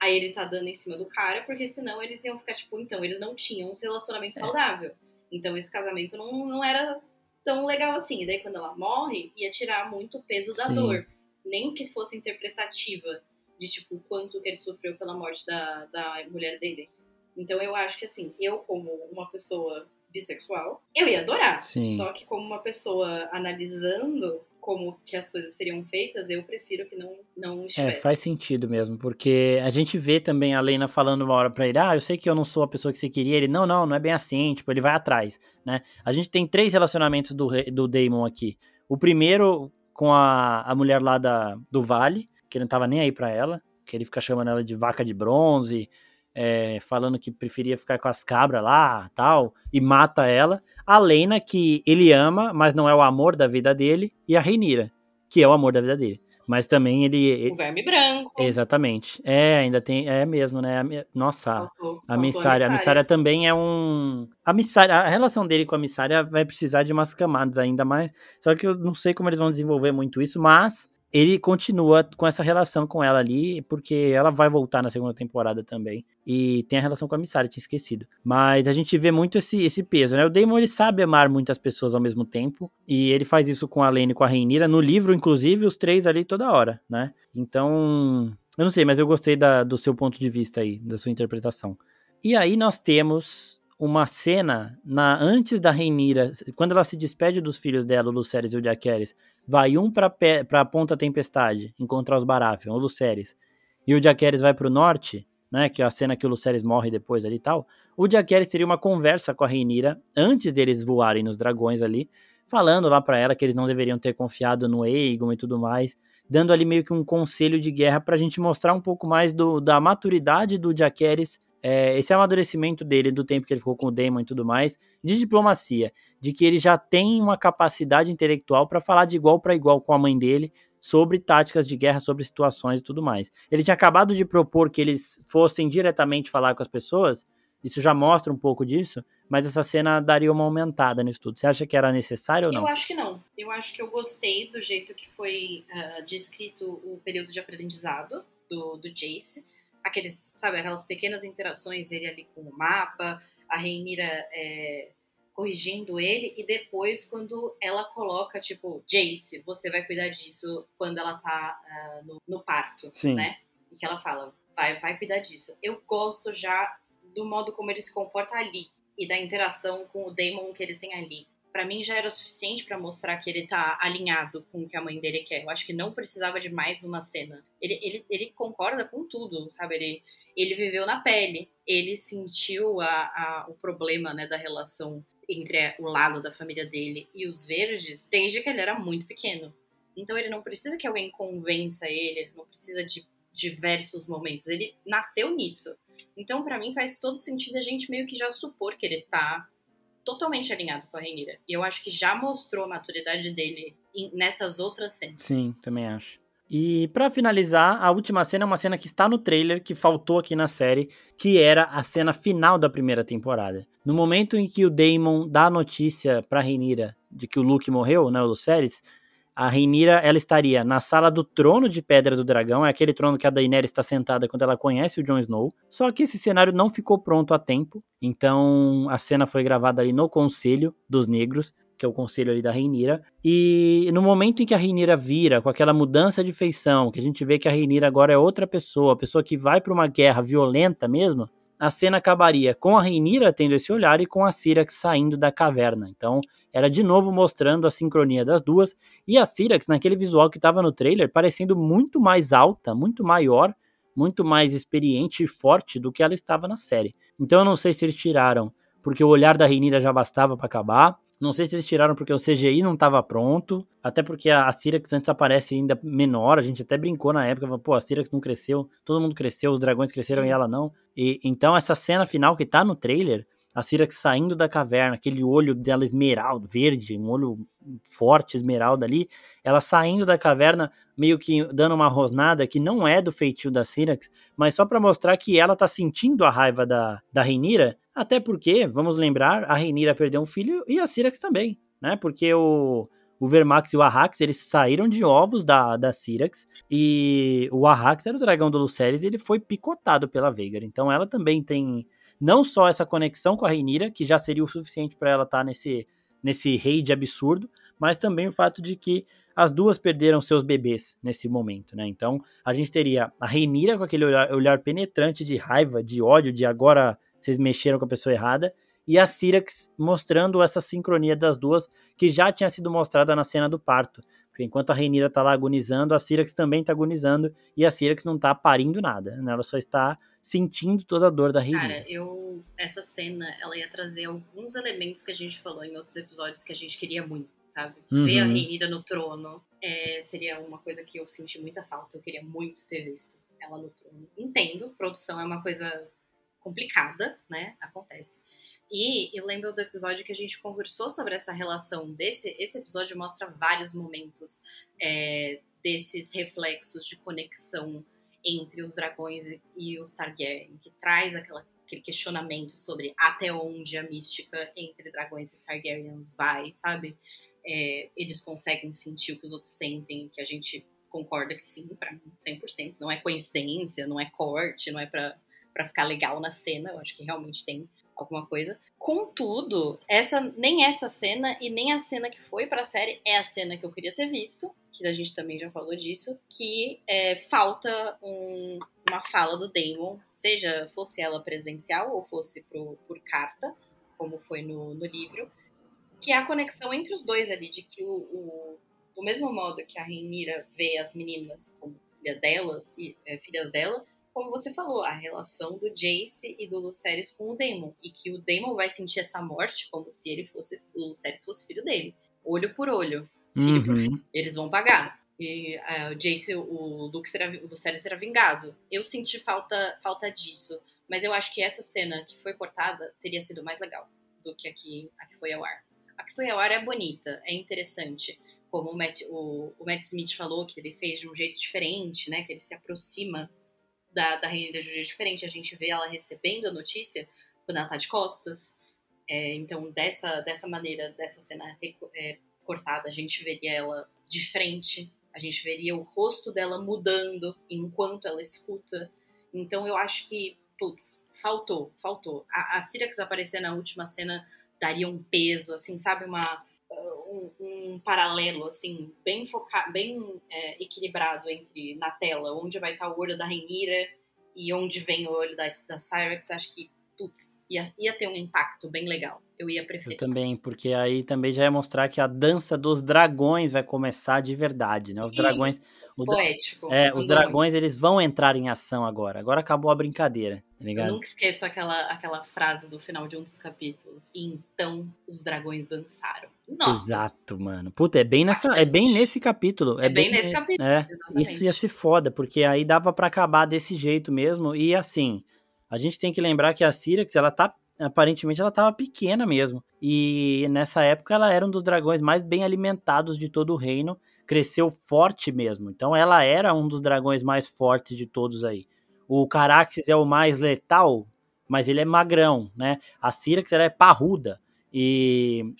Aí ele tá dando em cima do cara, porque senão eles iam ficar tipo, então, eles não tinham um É. relacionamento saudável. Então esse casamento não, não era tão legal assim. E daí quando ela morre, ia tirar muito o peso da Sim. dor. Nem que fosse interpretativa de tipo o quanto que ele sofreu pela morte da, da mulher dele. Então eu acho que assim, eu como uma pessoa bissexual, eu ia adorar. Sim. Só que como uma pessoa analisando como que as coisas seriam feitas, eu prefiro que não, não É, estivesse. faz sentido mesmo, porque a gente vê também a Lena falando uma hora pra ele, ah, eu sei que eu não sou a pessoa que você queria, ele, não, não, não é bem assim, tipo, ele vai atrás, né? A gente tem três relacionamentos do, do Damon aqui. O primeiro com a, a mulher lá da, do Vale, que ele não tava nem aí pra ela, que ele fica chamando ela de vaca de bronze, é, falando que preferia ficar com as cabras lá, tal, e mata ela. A Lena, que ele ama, mas não é o amor da vida dele, e a Reinira, que é o amor da vida dele. Mas também ele, O verme branco. Exatamente. É, ainda tem. É mesmo, né? Nossa, faltou- a missária. A missária também é um. A missária. A relação dele com a missária vai precisar de umas camadas ainda mais. Só que eu não sei como eles vão desenvolver muito isso, mas ele continua com essa relação com ela ali, porque ela vai voltar na segunda temporada também. E tem a relação com a missária, tinha esquecido. Mas a gente vê muito esse, esse peso, né? O Damon ele sabe amar muitas pessoas ao mesmo tempo. E ele faz isso com a Lane e com a Reinira. No livro, inclusive, os três ali toda hora, né? Então. Eu não sei, mas eu gostei da- do seu ponto de vista aí, da sua interpretação. E aí nós temos uma cena na antes da Reinira, quando ela se despede dos filhos dela, o Lucerys e o Jaqueres, vai um pra, pé, pra Ponta Tempestade, encontrar os Baratheon, o Lucerys, e o Jaqueres vai pro norte, né, que é a cena que o Lucerys morre depois ali e tal, o Jaqueres teria uma conversa com a Reinira, antes deles voarem nos dragões ali, falando lá pra ela que eles não deveriam ter confiado no Aegon e tudo mais, dando ali meio que um conselho de guerra pra gente mostrar um pouco mais do, da maturidade do Jaqueres, é, esse amadurecimento dele, do tempo que ele ficou com o Daemon e tudo mais, de diplomacia, de que ele já tem uma capacidade intelectual para falar de igual para igual com a mãe dele sobre táticas de guerra, sobre situações e tudo mais. Ele tinha acabado de propor que eles fossem diretamente falar com as pessoas, isso já mostra um pouco disso, mas essa cena daria uma aumentada no estudo. Você acha que era necessário ou não? Eu acho que não. Eu acho que eu gostei do jeito que foi ah, descrito o período de aprendizado do, do Jace. Aqueles, sabe, aquelas pequenas interações, ele ali com o mapa, a Reinira é, corrigindo ele, e depois quando ela coloca, tipo, Jace, você vai cuidar disso quando ela tá ah, no, no parto, Sim. né? E que ela fala, vai, vai cuidar disso. Eu gosto já do modo como ele se comporta ali e da interação com o Damon que ele tem ali. Pra mim já era suficiente pra mostrar que ele tá alinhado com o que a mãe dele quer. Eu acho que não precisava de mais uma cena. Ele, ele, ele concorda com tudo, sabe? Ele, ele viveu na pele. Ele sentiu a, a, o problema né, da relação entre o lado da família dele e os verdes desde que ele era muito pequeno. Então ele não precisa que alguém convença ele, ele não precisa de diversos momentos. Ele nasceu nisso. Então, pra mim, faz todo sentido a gente meio que já supor que ele tá totalmente alinhado com a Renira. E eu acho que já mostrou a maturidade dele nessas outras cenas. Sim, também acho. E para finalizar, a última cena é uma cena que está no trailer, que faltou aqui na série, que era a cena final da primeira temporada. No momento em que o Daemon dá a notícia pra Renira de que o Luke morreu, né, o Lucerys, a Reinira, ela estaria na sala do trono de Pedra do Dragão, é aquele trono que a Daenerys está sentada quando ela conhece o Jon Snow. Só que esse cenário não ficou pronto a tempo, então a cena foi gravada ali no Conselho dos Negros, que é o conselho ali da Reinira. E no momento em que a Reinira vira, com aquela mudança de feição, que a gente vê que a Reinira agora é outra pessoa, a pessoa que vai para uma guerra violenta mesmo, a cena acabaria com a Reinira tendo esse olhar e com a Syrax saindo da caverna. Então, era de novo mostrando a sincronia das duas e a Syrax naquele visual que estava no trailer parecendo muito mais alta, muito maior, muito mais experiente e forte do que ela estava na série. Então, eu não sei se eles tiraram porque o olhar da Reinira já bastava para acabar, não sei se eles tiraram porque o CGI não estava pronto, até porque a, a Syrax antes aparece ainda menor, a gente até brincou na época, falou, pô, a Syrax não cresceu, todo mundo cresceu, os dragões cresceram e ela não. E então essa cena final que tá no trailer, a Syrax saindo da caverna, aquele olho dela esmeralda, verde, um olho forte esmeralda ali, ela saindo da caverna, meio que dando uma rosnada que não é do feitio da Syrax, mas só para mostrar que ela tá sentindo a raiva da, da Reinira, até porque, vamos lembrar, a Reinira perdeu um filho e a Syrax também, né? Porque o, o Vermax e o Arrax, eles saíram de ovos da, da Syrax, e o Arrax era o dragão do Lucerys e ele foi picotado pela Veigar. Então ela também tem não só essa conexão com a Reinira, que já seria o suficiente para ela estar tá nesse, nesse raid absurdo, mas também o fato de que as duas perderam seus bebês nesse momento, né? Então a gente teria a Reinira com aquele olhar, olhar penetrante de raiva, de ódio, de agora vocês mexeram com a pessoa errada, e a Syrax mostrando essa sincronia das duas que já tinha sido mostrada na cena do parto. Porque enquanto a Reinira tá lá agonizando, a Syrax também tá agonizando e a Syrax não tá parindo nada, né? Ela só está sentindo toda a dor da Reinira. Cara, eu essa cena, ela ia trazer alguns elementos que a gente falou em outros episódios que a gente queria muito, sabe? Uhum. Ver a Reinira no trono é, seria uma coisa que eu senti muita falta, eu queria muito ter visto ela no trono. Entendo, produção é uma coisa complicada, né? Acontece. E eu lembro do episódio que a gente conversou sobre essa relação desse. Esse episódio mostra vários momentos é, desses reflexos de conexão entre os dragões e os Targaryen, que traz aquela, aquele questionamento sobre até onde a mística entre dragões e Targaryens vai, sabe? É, eles conseguem sentir o que os outros sentem, que a gente concorda que sim, para 100%. Não é coincidência, não é corte, não é para ficar legal na cena. Eu acho que realmente tem alguma coisa. Contudo, essa nem essa cena e nem a cena que foi para a série é a cena que eu queria ter visto, que a gente também já falou disso, que é, falta um, uma fala do Damon, seja fosse ela presencial ou fosse pro, por carta, como foi no, no livro, que é a conexão entre os dois ali, de que o, o do mesmo modo que a Reinira vê as meninas como filha delas e é, filhas dela, como você falou, a relação do Jace e do Lucerys com o Daemon. E que o Daemon vai sentir essa morte como se ele fosse, o Lucerys fosse filho dele. Olho por olho, filho uhum. por filho. Eles vão pagar. E uh, o Jace, o Luke será, o Lucerys será vingado. Eu senti falta, falta disso. Mas eu acho que essa cena que foi cortada teria sido mais legal do que a que, a que foi ao ar. A que foi ao ar é bonita, é interessante. Como o Matt, o, o Matt Smith falou, que ele fez de um jeito diferente, né? Que ele se aproxima da, da Rainha Júlia é diferente. A gente vê ela recebendo a notícia quando ela tá de costas. É, então, dessa, dessa maneira, dessa cena é, cortada, a gente veria ela de frente, a gente veria o rosto dela mudando enquanto ela escuta. Então, eu acho que, putz, faltou, faltou. A, a Syrax aparecer na última cena daria um peso, assim, sabe? Uma, um, um, paralelo, assim, bem focado, bem é, equilibrado entre na tela, onde vai estar o olho da Rainira e onde vem o olho da, da Cyrex, acho que, putz, ia, ia ter um impacto bem legal. Eu ia preferir. Eu também, porque aí também já ia mostrar que a dança dos dragões vai começar de verdade, né? Os dragões. Os poético. É, os dragões eles vão entrar em ação agora. Agora acabou a brincadeira, tá ligado? Eu nunca esqueço aquela, aquela frase do final de um dos capítulos. E então os dragões dançaram. Nossa. Exato, mano. Puta, é bem nessa, é bem nesse capítulo. É, é bem, bem, nesse capítulo. É, isso ia ser foda, porque aí dava para acabar desse jeito mesmo. E assim, a gente tem que lembrar que a Syrax, ela tá aparentemente ela estava pequena mesmo. E nessa época ela era um dos dragões mais bem alimentados de todo o reino, cresceu forte mesmo. Então ela era um dos dragões mais fortes de todos aí. O Caraxes é o mais letal, mas ele é magrão, né? A Syrax ela é parruda. E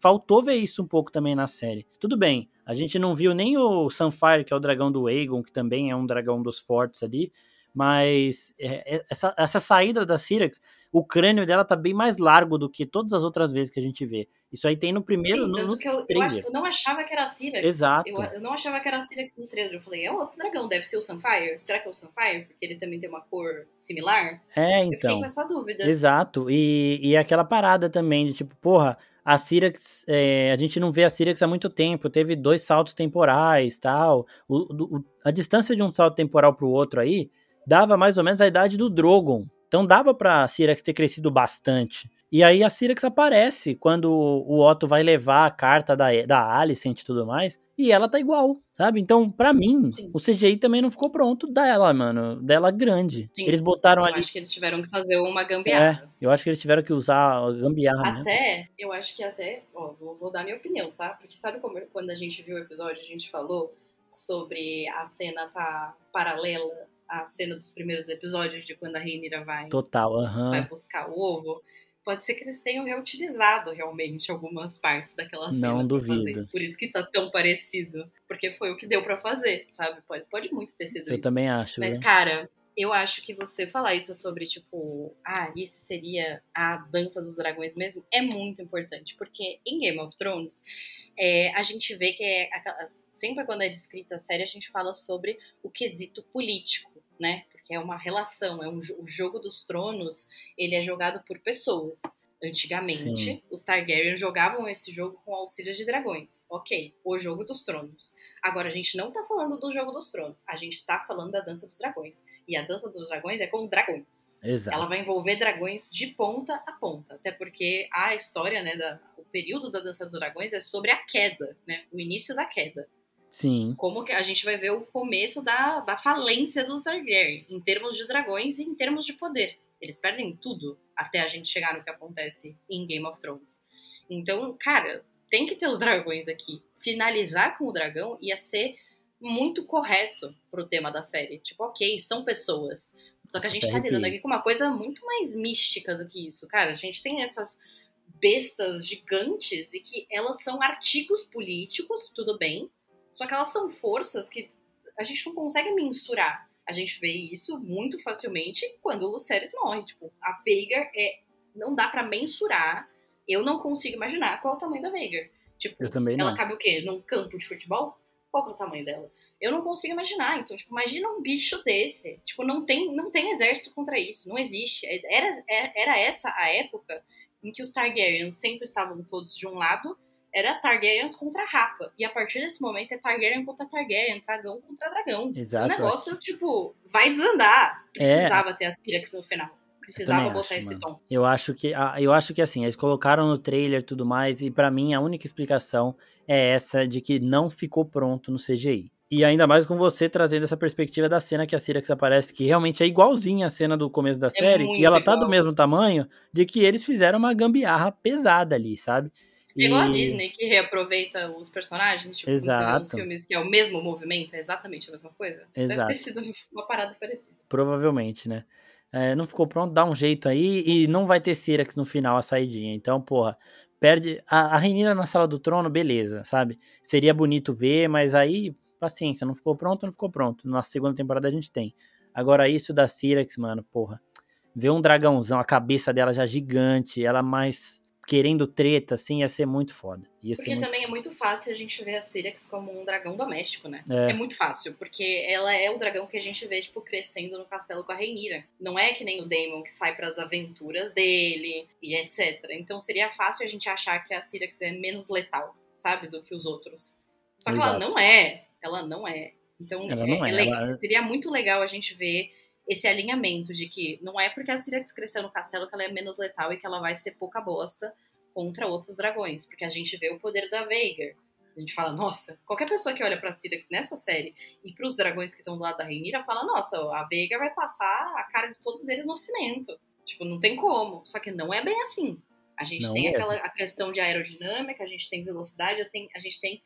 faltou ver isso um pouco também na série. Tudo bem, a gente não viu nem o Sunfire, que é o dragão do Aegon, que também é um dragão dos fortes ali, mas é, é, essa, essa saída da Syrax, o crânio dela tá bem mais largo do que todas as outras vezes que a gente vê. Isso aí tem no primeiro, Sim, no, no que eu, eu, eu, não achava que era a Syrax. Exato. Eu, eu, não achava que era a Syrax no trailer. Eu falei, é outro dragão, deve ser o Sunfire? Será que é o Sunfire? Porque ele também tem uma cor similar? É, então. Eu fiquei então. com essa dúvida. Exato. E, e aquela parada também de tipo, porra, a Syrax, é, a gente não vê a Syrax há muito tempo, teve dois saltos temporais, tal. O, o, a distância de um salto temporal para o outro aí dava mais ou menos a idade do Drogon. Então dava pra Syrax ter crescido bastante. E aí a Syrax aparece quando o Otto vai levar a carta da, da Alicent e tudo mais, e ela tá igual, sabe? Então, para mim, Sim. o CGI também não ficou pronto dela, mano, dela grande. Sim. Eles botaram eu ali... Eu acho que eles tiveram que fazer uma gambiarra. É, eu acho que eles tiveram que usar a gambiarra Até, mesmo. eu acho que até, ó, vou, vou dar minha opinião, tá? Porque sabe como quando a gente viu o episódio, a gente falou sobre a cena tá paralela a cena dos primeiros episódios de quando a Rhaenyra vai, Total, uhum. vai buscar o ovo, pode ser que eles tenham reutilizado realmente algumas partes daquela cena. Não duvido. Fazer. Por isso que tá tão parecido. Porque foi o que deu para fazer, sabe? Pode, pode muito ter sido eu isso. Eu também acho. Mas, viu? cara, eu acho que você falar isso sobre, tipo, ah, isso seria a dança dos dragões mesmo, é muito importante. Porque em Game of Thrones, é, a gente vê que é, sempre quando é descrita a série, a gente fala sobre o quesito político né? Porque é uma relação, é um o jogo dos tronos, ele é jogado por pessoas. Antigamente, Sim. os Targaryen jogavam esse jogo com auxílio de dragões. Ok, o jogo dos tronos. Agora, a gente não tá falando do jogo dos tronos, a gente está falando da dança dos dragões. E a dança dos dragões é com dragões. Exato. Ela vai envolver dragões de ponta a ponta. Até porque a história, né, da, o período da dança dos dragões é sobre a queda, né? O início da queda. Sim. Como que a gente vai ver o começo da, da falência dos Targaryen, em termos de dragões e em termos de poder. Eles perdem tudo até a gente chegar no que acontece em Game of Thrones. Então, cara, tem que ter os dragões aqui. Finalizar com o dragão ia ser muito correto pro tema da série. Tipo, ok, são pessoas. Só que a gente tá lidando aqui com uma coisa muito mais mística do que isso. Cara, a gente tem essas bestas gigantes e que elas são artigos políticos, tudo bem, só que elas são forças que a gente não consegue mensurar. A gente vê isso muito facilmente quando o Lucerys morre. Tipo, a Veigar é. Não dá para mensurar. Eu não consigo imaginar qual é o tamanho da Veigar. Tipo, eu também não. ela cabe o quê? Num campo de futebol? Qual é o tamanho dela? Eu não consigo imaginar. Então, tipo, imagina um bicho desse. Tipo, não tem, não tem exército contra isso. Não existe. Era, era essa a época em que os Targaryens sempre estavam todos de um lado era Targaryens contra Rapa. E a partir desse momento é Targaryen contra Targaryen, dragão contra dragão. Exato. O negócio, tipo, vai desandar. Precisava é. ter as Pyrex no final. Precisava botar acho, esse mano. tom. Eu acho que eu acho que assim, eles colocaram no trailer e tudo mais, e para mim a única explicação é essa de que não ficou pronto no CGI. E ainda mais com você trazendo essa perspectiva da cena que a Syrax aparece, que realmente é igualzinha a cena do começo da é série, e ela igual. tá do mesmo tamanho, de que eles fizeram uma gambiarra pesada ali, sabe? É igual e... a Disney, que reaproveita os personagens, tipo, Exato. nos filmes, que é o mesmo movimento, é exatamente a mesma coisa. Exato. Deve ter sido uma parada parecida. Provavelmente, né? É, não ficou pronto, dá um jeito aí, e não vai ter Syrax no final, a saidinha. Então, porra, perde... A, a Renina na Sala do Trono, beleza, sabe? Seria bonito ver, mas aí, paciência, não ficou pronto, não ficou pronto. Na segunda temporada a gente tem. Agora, isso da Syrax, mano, porra. Ver um dragãozão, a cabeça dela já gigante, ela mais querendo treta, assim, ia ser muito foda. Ia porque muito também foda. é muito fácil a gente ver a Syrax como um dragão doméstico, né? É. é. muito fácil, porque ela é o dragão que a gente vê, tipo, crescendo no castelo com a Reinira. Não é que nem o Daemon que sai para as aventuras dele e etc. Então seria fácil a gente achar que a Syrax é menos letal, sabe, do que os outros. Só que Exato. ela não é. Ela não é. Então ela não é, é, ela... seria muito legal a gente ver esse alinhamento de que não é porque a Syrax cresceu no castelo que ela é menos letal e que ela vai ser pouca bosta contra outros dragões, porque a gente vê o poder da Veigar. A gente fala, nossa, qualquer pessoa que olha pra Syrax nessa série e pros dragões que estão do lado da Rhaenyra fala, nossa, a Veigar vai passar a cara de todos eles no cimento. Tipo, não tem como. Só que não é bem assim. A gente Não tem aquela a questão de aerodinâmica, a gente tem velocidade, a tem- a gente tem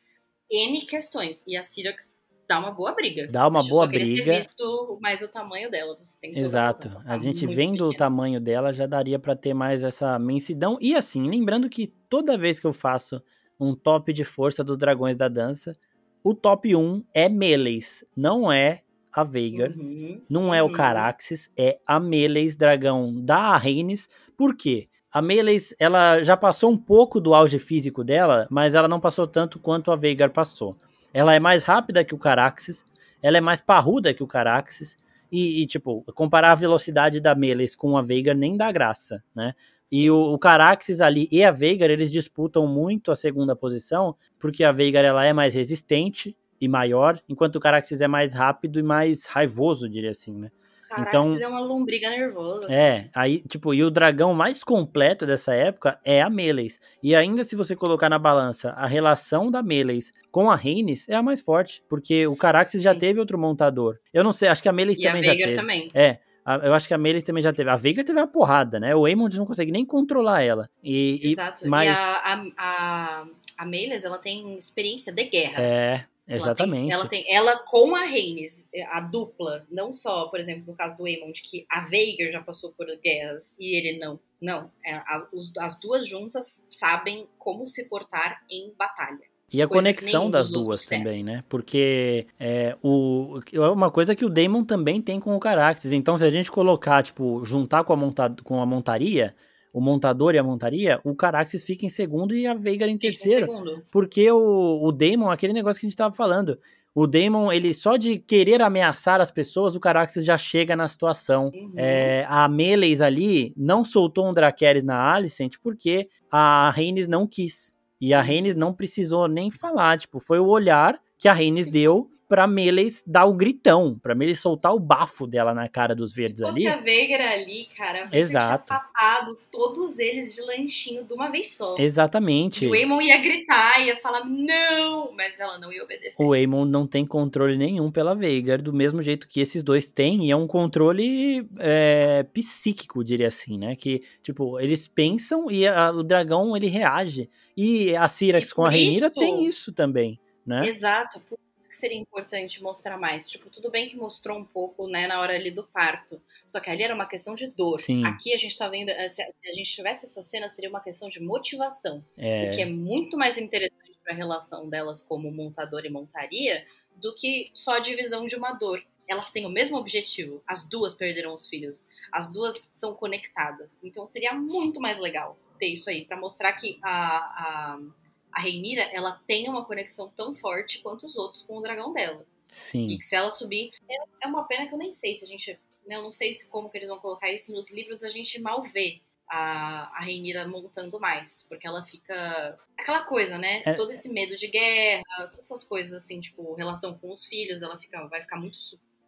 N questões. E a Syrax dá uma boa briga. Dá uma Eu boa só briga. ter visto mais o tamanho dela. Você tem Exato. razão. A Tá gente vendo o pequena. tamanho dela já daria pra ter mais essa mensidão. E assim, lembrando que toda vez que eu faço um top de força dos dragões da dança, o top 1 é Meleis, não é a Veigar. Uhum, Não é o uhum. Caraxes, é a Meleis, dragão da Rhaenys. Por quê? A Meleis, ela já passou um pouco do auge físico dela, mas ela não passou tanto quanto a Veigar passou. Ela é mais rápida que o Caraxes, ela é mais parruda que o Caraxes, e, e, tipo, comparar a velocidade da Meleis com a Veigar nem dá graça, né? E o, o Caraxes ali e a Veigar, eles disputam muito a segunda posição, porque a Veigar ela é mais resistente e maior, enquanto o Caraxes é mais rápido e mais raivoso, diria assim, né? Caraca, Então- deu uma lombriga nervosa. É, aí, tipo, e o dragão mais completo dessa época é a Meleis. E ainda se você colocar na balança a relação da Meleis com a Rhaenys, é a mais forte, porque o Caraxes já Sim. teve outro montador. Eu não sei, acho que a Meleis E a também já teve. também. É, a- eu acho que a Meleis também já teve. A Veigar teve uma porrada, né? O Aemond não consegue nem controlar ela. E, e- Exato. mas- E a, a, a, a Melis, ela tem experiência de guerra. É, Ela exatamente. tem- Ela tem, ela com a Rhaenys, a dupla, não só, por exemplo, no caso do Aemond, que a Veigar já passou por guerras e ele não. Não, é, a- os- as duas juntas sabem como se portar em batalha. E a conexão das duas também, né? Porque é, o, é uma coisa que o Daemon também tem com o Caraxes. Então, se a gente colocar, tipo, juntar com a, monta com a montaria, o montador e a montaria, o Caraxes fica em segundo e a Veigar em Fica em terceiro. segundo. Porque o, o Daemon, aquele negócio que a gente tava falando, o Daemon, ele só de querer ameaçar as pessoas, o Caraxes já chega na situação. Uhum. É, a Meleis ali não soltou um Dracarys na Alicent porque a Rhaenys não quis. E a Uhum. Rhaenys não precisou nem falar, tipo, foi o olhar que a Rhaenys deu pra Meleis dar o gritão, pra Meleis soltar o bafo dela na cara dos verdes Se fosse ali. a Veigar ali, cara, Exato. tinha papado todos eles de lanchinho de uma vez só. Exatamente. O Aemon ia gritar, ia falar não, mas ela não ia obedecer. O Aemon não tem controle nenhum pela Veigar, do mesmo jeito que esses dois têm, e é um controle é, psíquico, diria assim, né? Que, tipo, eles pensam e a- o dragão, ele reage. E a Syrax E com a Rhaenyra tem isso também, né? Exato, por que seria importante mostrar mais. Tipo, tudo bem que mostrou um pouco, né, na hora ali do parto. Só que ali era uma questão de dor. Sim. Aqui a gente tá vendo, eh, se se a gente tivesse essa cena, seria uma questão de motivação. É, O que é muito mais interessante pra relação delas como montador e montaria do que só a divisão de uma dor. Elas têm o mesmo objetivo. As duas perderam os filhos. As duas são conectadas. Então seria muito mais legal ter isso aí, pra mostrar que a, a, a Rhaenyra, ela tem uma conexão tão forte quanto os outros com o dragão dela. E sim. que se ela subir, é, é uma pena que eu nem sei se a gente. né, Eu não sei se como que eles vão colocar isso nos livros, a gente mal vê a, a Rhaenyra montando mais. Porque ela fica. Aquela coisa, né? É- Todo esse medo de guerra, todas essas coisas assim, tipo, relação com os filhos, ela fica, vai ficar muito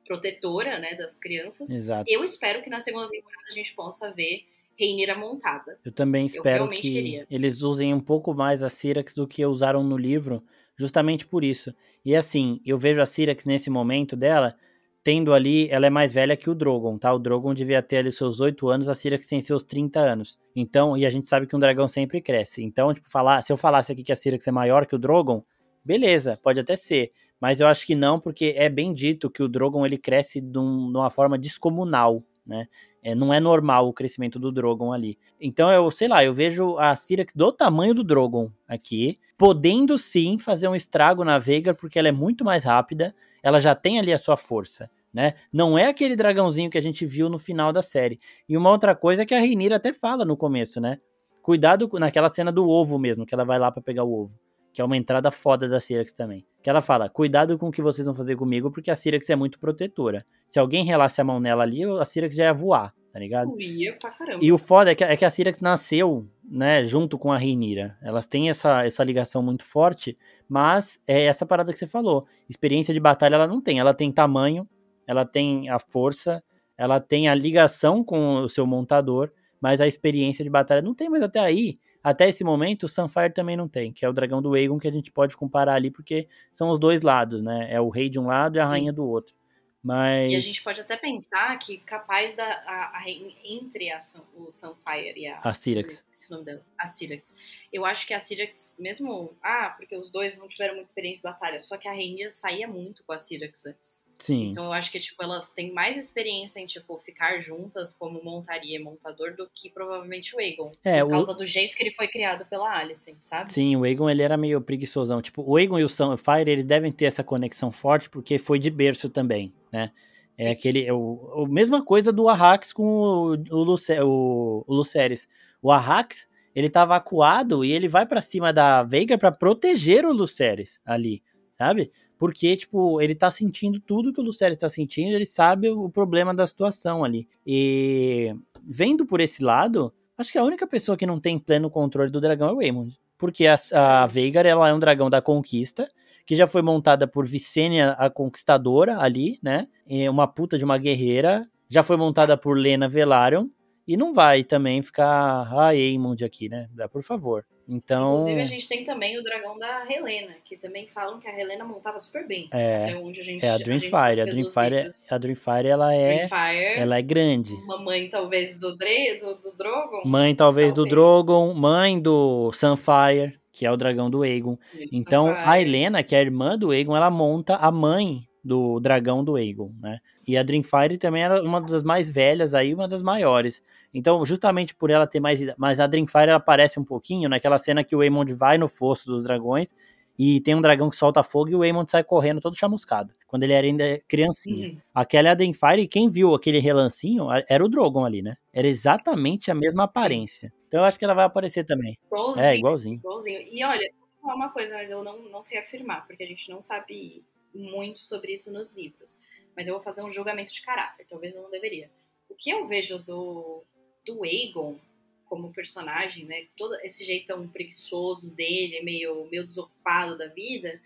protetora, né, das crianças. Exato. Eu espero que na segunda temporada a gente possa ver Rhaenyra montada. Eu também espero realmente que queria. eles usem um pouco mais a Syrax do que usaram no livro, justamente por isso. E assim, eu vejo a Syrax nesse momento dela, tendo ali, ela é mais velha que o Drogon, tá? O Drogon devia ter ali seus 8 anos, a Syrax tem seus 30 anos. Então, e a gente sabe que um dragão sempre cresce. Então, tipo, falar, se eu falasse aqui que a Syrax é maior que o Drogon, beleza, pode até ser. Mas eu acho que não, porque é bem dito que o Drogon ele cresce de, um- de uma forma descomunal, né? É, não é normal o crescimento do Drogon ali. Então eu, sei lá, eu vejo a Syrax do tamanho do Drogon aqui, podendo sim fazer um estrago na Veigar, porque ela é muito mais rápida, ela já tem ali a sua força, né? Não é aquele dragãozinho que a gente viu no final da série. E uma outra coisa que a Rhaenyra até fala no começo, né? Cuidado naquela cena do ovo mesmo, que ela vai lá pra pegar o ovo. Que é uma entrada foda da Syrax também. Que ela fala, cuidado com o que vocês vão fazer comigo, porque a Syrax é muito protetora. Se alguém relasse a mão nela ali, a Syrax já ia voar, tá ligado? Ia pra caramba. E o foda é que, é que a Syrax nasceu, né, junto com a Rhaenyra. Elas têm essa, essa ligação muito forte, mas é essa parada que você falou. Experiência de batalha ela não tem. Ela tem tamanho, ela tem a força, ela tem a ligação com o seu montador, mas a experiência de batalha não tem. Mas até aí, até esse momento, o Sunfire também não tem, que é o dragão do Aegon que a gente pode comparar ali, porque são os dois lados, né? É o rei de um lado e a Sim. rainha do outro. Mas... E a gente pode até pensar que capaz da a, a, entre a, o Sunfire e a, a Syrax. Esse nome dela, a Syrax. Eu acho que a Syrax, mesmo. Ah, porque os dois não tiveram muita experiência em batalha, só que a Rainha saía muito com a Syrax antes. Sim. Então eu acho que tipo elas têm mais experiência em tipo ficar juntas como montaria e montador do que provavelmente o Aegon. É, por causa o... do jeito que ele foi criado pela Alicent, sabe? Sim, o Aegon ele era meio preguiçosão. Tipo, o Aegon e o Sunfire, eles devem ter essa conexão forte porque foi de berço também né? É Sim. aquele. É o, a mesma coisa do Arrax com o, o, Luce, o, o Luceres. O Arrax, ele tava acuado e ele vai para cima da Veiga para proteger o Luceres ali, sabe? Porque, tipo, ele tá sentindo tudo que o Luceres tá sentindo, ele sabe o problema da situação ali. E vendo por esse lado, acho que a única pessoa que não tem pleno controle do dragão é o Waymond. Porque a, a Veigar, ela é um dragão da conquista, que já foi montada por Vicênia a Conquistadora ali, né? Uma puta de uma guerreira. Já foi montada por Lena Velaryon. E não vai também ficar a Aemond aqui, né? Por favor. Então. Inclusive, a gente tem também o dragão da Helena, que também falam que a Helena montava super bem. É. É onde a gente. É a Dreamfire. A, a Dreamfire, é, a Dreamfire, ela é. Dreamfire, ela é grande. Uma mãe, talvez, do, Dre, do, do Drogon. Mãe, talvez, talvez, do Drogon. Mãe do Sunfire que é o dragão do Aegon. Isso, então, a Helena, que é a irmã do Aegon, ela monta a mãe do dragão do Aegon, né? E a Dreamfire também era uma das mais velhas aí, uma das maiores. Então, justamente por ela ter mais mas a Dreamfire aparece um pouquinho naquela cena que o Aemond vai no fosso dos dragões e tem um dragão que solta fogo e o Aemond sai correndo todo chamuscado, quando ele era ainda criancinha. Uhum. Aquela é a Dreamfire e quem viu aquele relancinho era o Drogon ali, né? Era exatamente a mesma aparência. Então eu acho que ela vai aparecer também. Igualzinho, é, igualzinho. igualzinho. E olha, vou falar uma coisa, mas eu não, não sei afirmar, porque a gente não sabe muito sobre isso nos livros. Mas eu vou fazer um julgamento de caráter, talvez eu não deveria. O que eu vejo do, do Aegon como personagem, né? Todo esse jeitão preguiçoso dele, meio, meio desocupado da vida,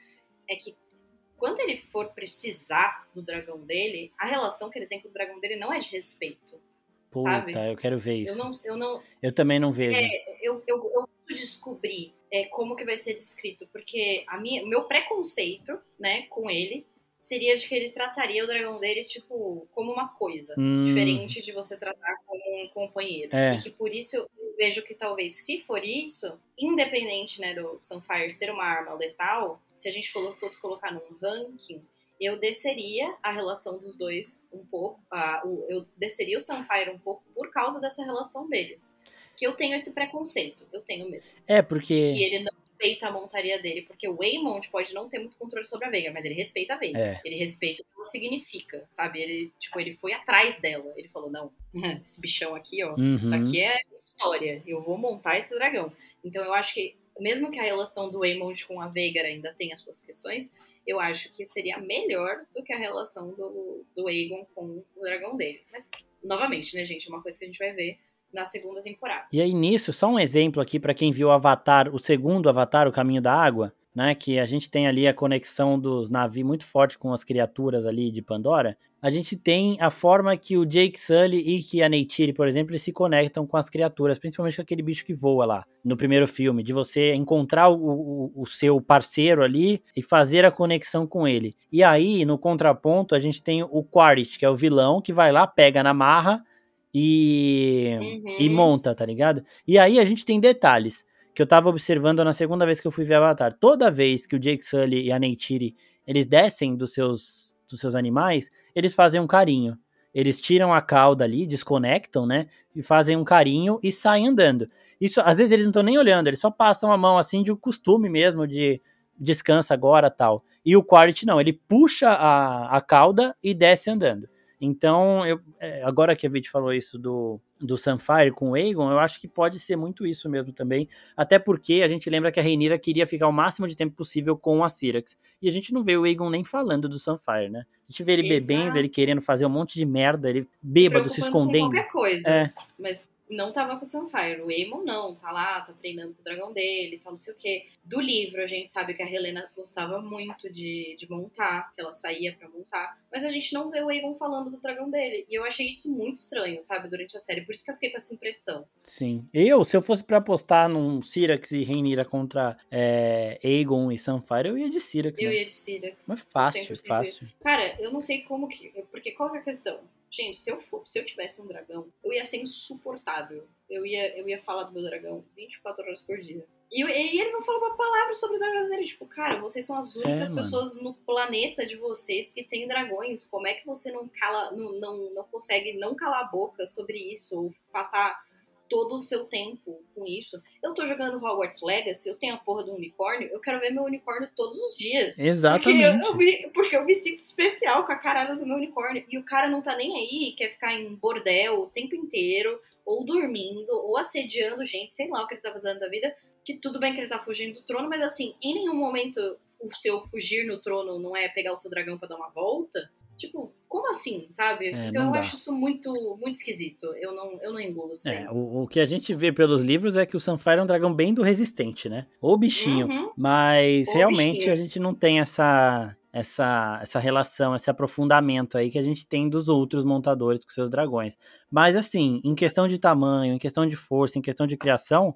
é que quando ele for precisar do dragão dele, a relação que ele tem com o dragão dele não é de respeito. Puta, sabe? eu quero ver isso. Eu, não, eu, não, eu também não vejo. É, eu, eu, eu descobrir é, como que vai ser descrito, porque a minha, meu preconceito, né, com ele seria de que ele trataria o dragão dele, tipo, como uma coisa, hum. diferente de você tratar como um companheiro. É. E que por isso eu vejo que talvez, se for isso, independente, né, do Sunfire ser uma arma letal, se a gente fosse colocar num ranking, eu desceria a relação dos dois um pouco, uh, eu desceria o Sunfire um pouco por causa dessa relação deles. Que eu tenho esse preconceito, eu tenho mesmo. É, porque... De que ele não respeita a montaria dele, porque o Waymond pode não ter muito controle sobre a Veiga, mas ele respeita a Veiga. É. Ele respeita o que ela significa, sabe? Ele, tipo, ele foi atrás dela. Ele falou, não, esse bichão aqui, ó, uhum. isso aqui é história, eu vou montar esse dragão. Então eu acho que, mesmo que a relação do Waymond com a Veiga ainda tenha suas questões, eu acho que seria melhor do que a relação do, do Aegon com o dragão dele. Mas, novamente, né, gente, é uma coisa que a gente vai ver na segunda temporada. E aí, nisso, só um exemplo aqui para quem viu Avatar, o segundo Avatar, O Caminho da Água, né? Que a gente tem ali a conexão dos navios muito forte com as criaturas ali de Pandora. A gente tem a forma que o Jake Sully e que a Neytiri, por exemplo, eles se conectam com as criaturas, principalmente com aquele bicho que voa lá no primeiro filme, de você encontrar o, o, o seu parceiro ali e fazer a conexão com ele. E aí, no contraponto, a gente tem o Quaritch, que é o vilão, que vai lá, pega na marra e, uhum. e monta, tá ligado? E aí a gente tem detalhes que eu tava observando na segunda vez que eu fui ver Avatar. Toda vez que o Jake Sully e a Neytiri, eles descem dos seus, dos seus animais, eles fazem um carinho. Eles tiram a cauda ali, desconectam, né? E fazem um carinho e saem andando. Isso, às vezes eles não estão nem olhando, eles só passam a mão assim de um costume mesmo, de descansa agora tal. E o Quaritch não, ele puxa a, a cauda e desce andando. Então, eu, é, agora que a Vit falou isso do, do Sunfire com o Aegon, eu acho que pode ser muito isso mesmo também. Até porque a gente lembra que a Rhaenyra queria ficar o máximo de tempo possível com a Syrax. E a gente não vê o Aegon nem falando do Sunfire, né? A gente vê ele Exato. bebendo, ele querendo fazer um monte de merda, ele bêbado, se, escondendo. Qualquer coisa. É. Mas não tava com o Sunfire. O Aemon não, tá lá, tá treinando com o dragão dele, tá não sei o quê. Do livro, a gente sabe que a Helena gostava muito de, de montar, que ela saía para montar, mas a gente não vê o Aegon falando do dragão dele. E eu achei isso muito estranho, sabe, durante a série. Por isso que eu fiquei com essa impressão. Sim. Eu, se eu fosse para apostar num Syrax e Rhaenyra contra é, Aegon e Sunfire, eu ia de Syrax. Eu né? ia de Syrax. Mas fácil, fácil. Cara, eu não sei como que. Porque qual que é a questão? Gente, se eu, for, se eu tivesse um dragão, eu ia ser insuportável. Eu ia, eu ia falar do meu dragão 24 horas por dia. E, e ele não falou uma palavra sobre o dragão dele. Tipo, cara, vocês são as únicas É, pessoas no planeta de vocês que têm dragões. Como é que você não cala, não, não, não consegue não calar a boca sobre isso? Ou passar todo o seu tempo com isso? Eu tô jogando Hogwarts Legacy, eu tenho a porra do unicórnio, eu quero ver meu unicórnio todos os dias. Exatamente. Porque eu, me, porque eu me sinto especial com a caralho do meu unicórnio. E o cara não tá nem aí, quer ficar em bordel o tempo inteiro, ou dormindo, ou assediando gente, sei lá o que ele tá fazendo da vida. Que tudo bem que ele tá fugindo do trono, mas assim, em nenhum momento o seu fugir no trono não é pegar o seu dragão pra dar uma volta. Tipo, como assim, sabe? É, então eu dá. acho isso muito, muito esquisito. Eu não, eu não engulo isso. É, o, o que a gente vê pelos livros é que o Sunfire é um dragão bem do resistente, né? O bichinho. Uhum. Mas O realmente bichinho. a gente não tem essa, essa, essa relação, esse aprofundamento aí que a gente tem dos outros montadores com seus dragões. Mas assim, em questão de tamanho, em questão de força, em questão de criação,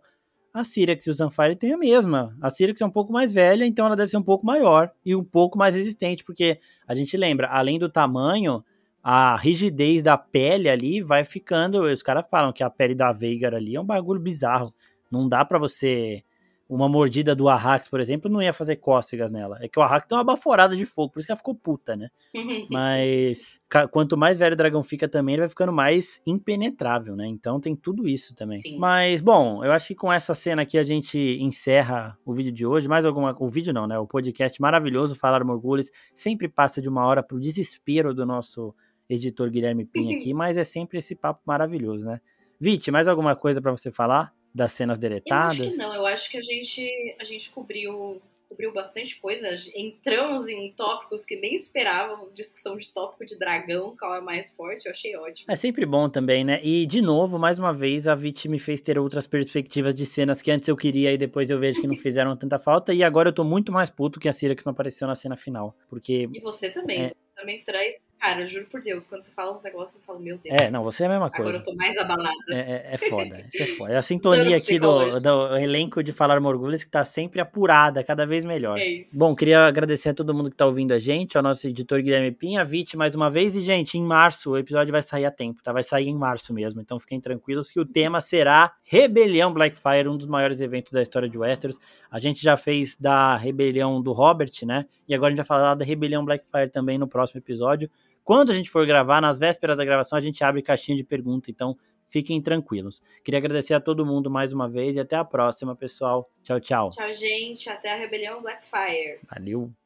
a Syrax e o Sunfire têm a mesma. A Syrax é um pouco mais velha, então ela deve ser um pouco maior e um pouco mais resistente, porque a gente lembra, além do tamanho, a rigidez da pele ali vai ficando. Os caras falam que a pele da Veigar ali é um bagulho bizarro. Não dá pra você. Uma mordida do Arrax, por exemplo, não ia fazer cócegas nela. É que o Arrax tem uma baforada de fogo, por isso que ela ficou puta, né? Mas quanto mais velho o dragão fica também, ele vai ficando mais impenetrável, né? Então tem tudo isso também. Sim. Mas, bom, eu acho que com essa cena aqui a gente encerra o vídeo de hoje. Mais alguma. O vídeo não, né? O podcast maravilhoso, Falar Morgulhos. Sempre passa de uma hora pro desespero do nosso editor Guilherme Pinha aqui, mas é sempre esse papo maravilhoso, né? Viti, mais alguma coisa pra você falar das cenas Eu acho deletadas? que não, eu acho que a gente, a gente cobriu, cobriu bastante coisa. Entramos em tópicos que nem esperávamos, discussão de tópico de dragão, qual é mais forte, eu achei ótimo. É sempre bom também, né? E, de novo, mais uma vez, a Vit me fez ter outras perspectivas de cenas que antes eu queria e depois eu vejo que não fizeram tanta falta. E agora eu tô muito mais puto que a Syrax não apareceu na cena final. Porque. E você também, É. também traz. Cara, eu juro por Deus, quando você fala uns negócios, eu falo, meu Deus. É, não, você é a mesma Agora coisa. eu tô mais abalada. É, é, é foda, isso é foda. É a sintonia aqui do, do elenco de Falar Morgulhos que tá sempre apurada, cada vez melhor. É isso. Bom, queria agradecer a todo mundo que tá ouvindo a gente, ao nosso editor Guilherme Pinha, a Vit mais uma vez. E, gente, em março o episódio vai sair a tempo, tá? Vai sair em março mesmo. Então fiquem tranquilos que o tema será Rebelião Blackfire, um dos maiores eventos da história de Westeros. A gente já fez da rebelião do Robert, né? E agora a gente vai falar da rebelião Blackfire também no próximo episódio. Quando a gente for gravar, nas vésperas da gravação, a gente abre caixinha de pergunta, então fiquem tranquilos. Queria agradecer a todo mundo mais uma vez e até a próxima, pessoal. Tchau, tchau. Tchau, gente. Até a rebelião Blackfire. Valeu.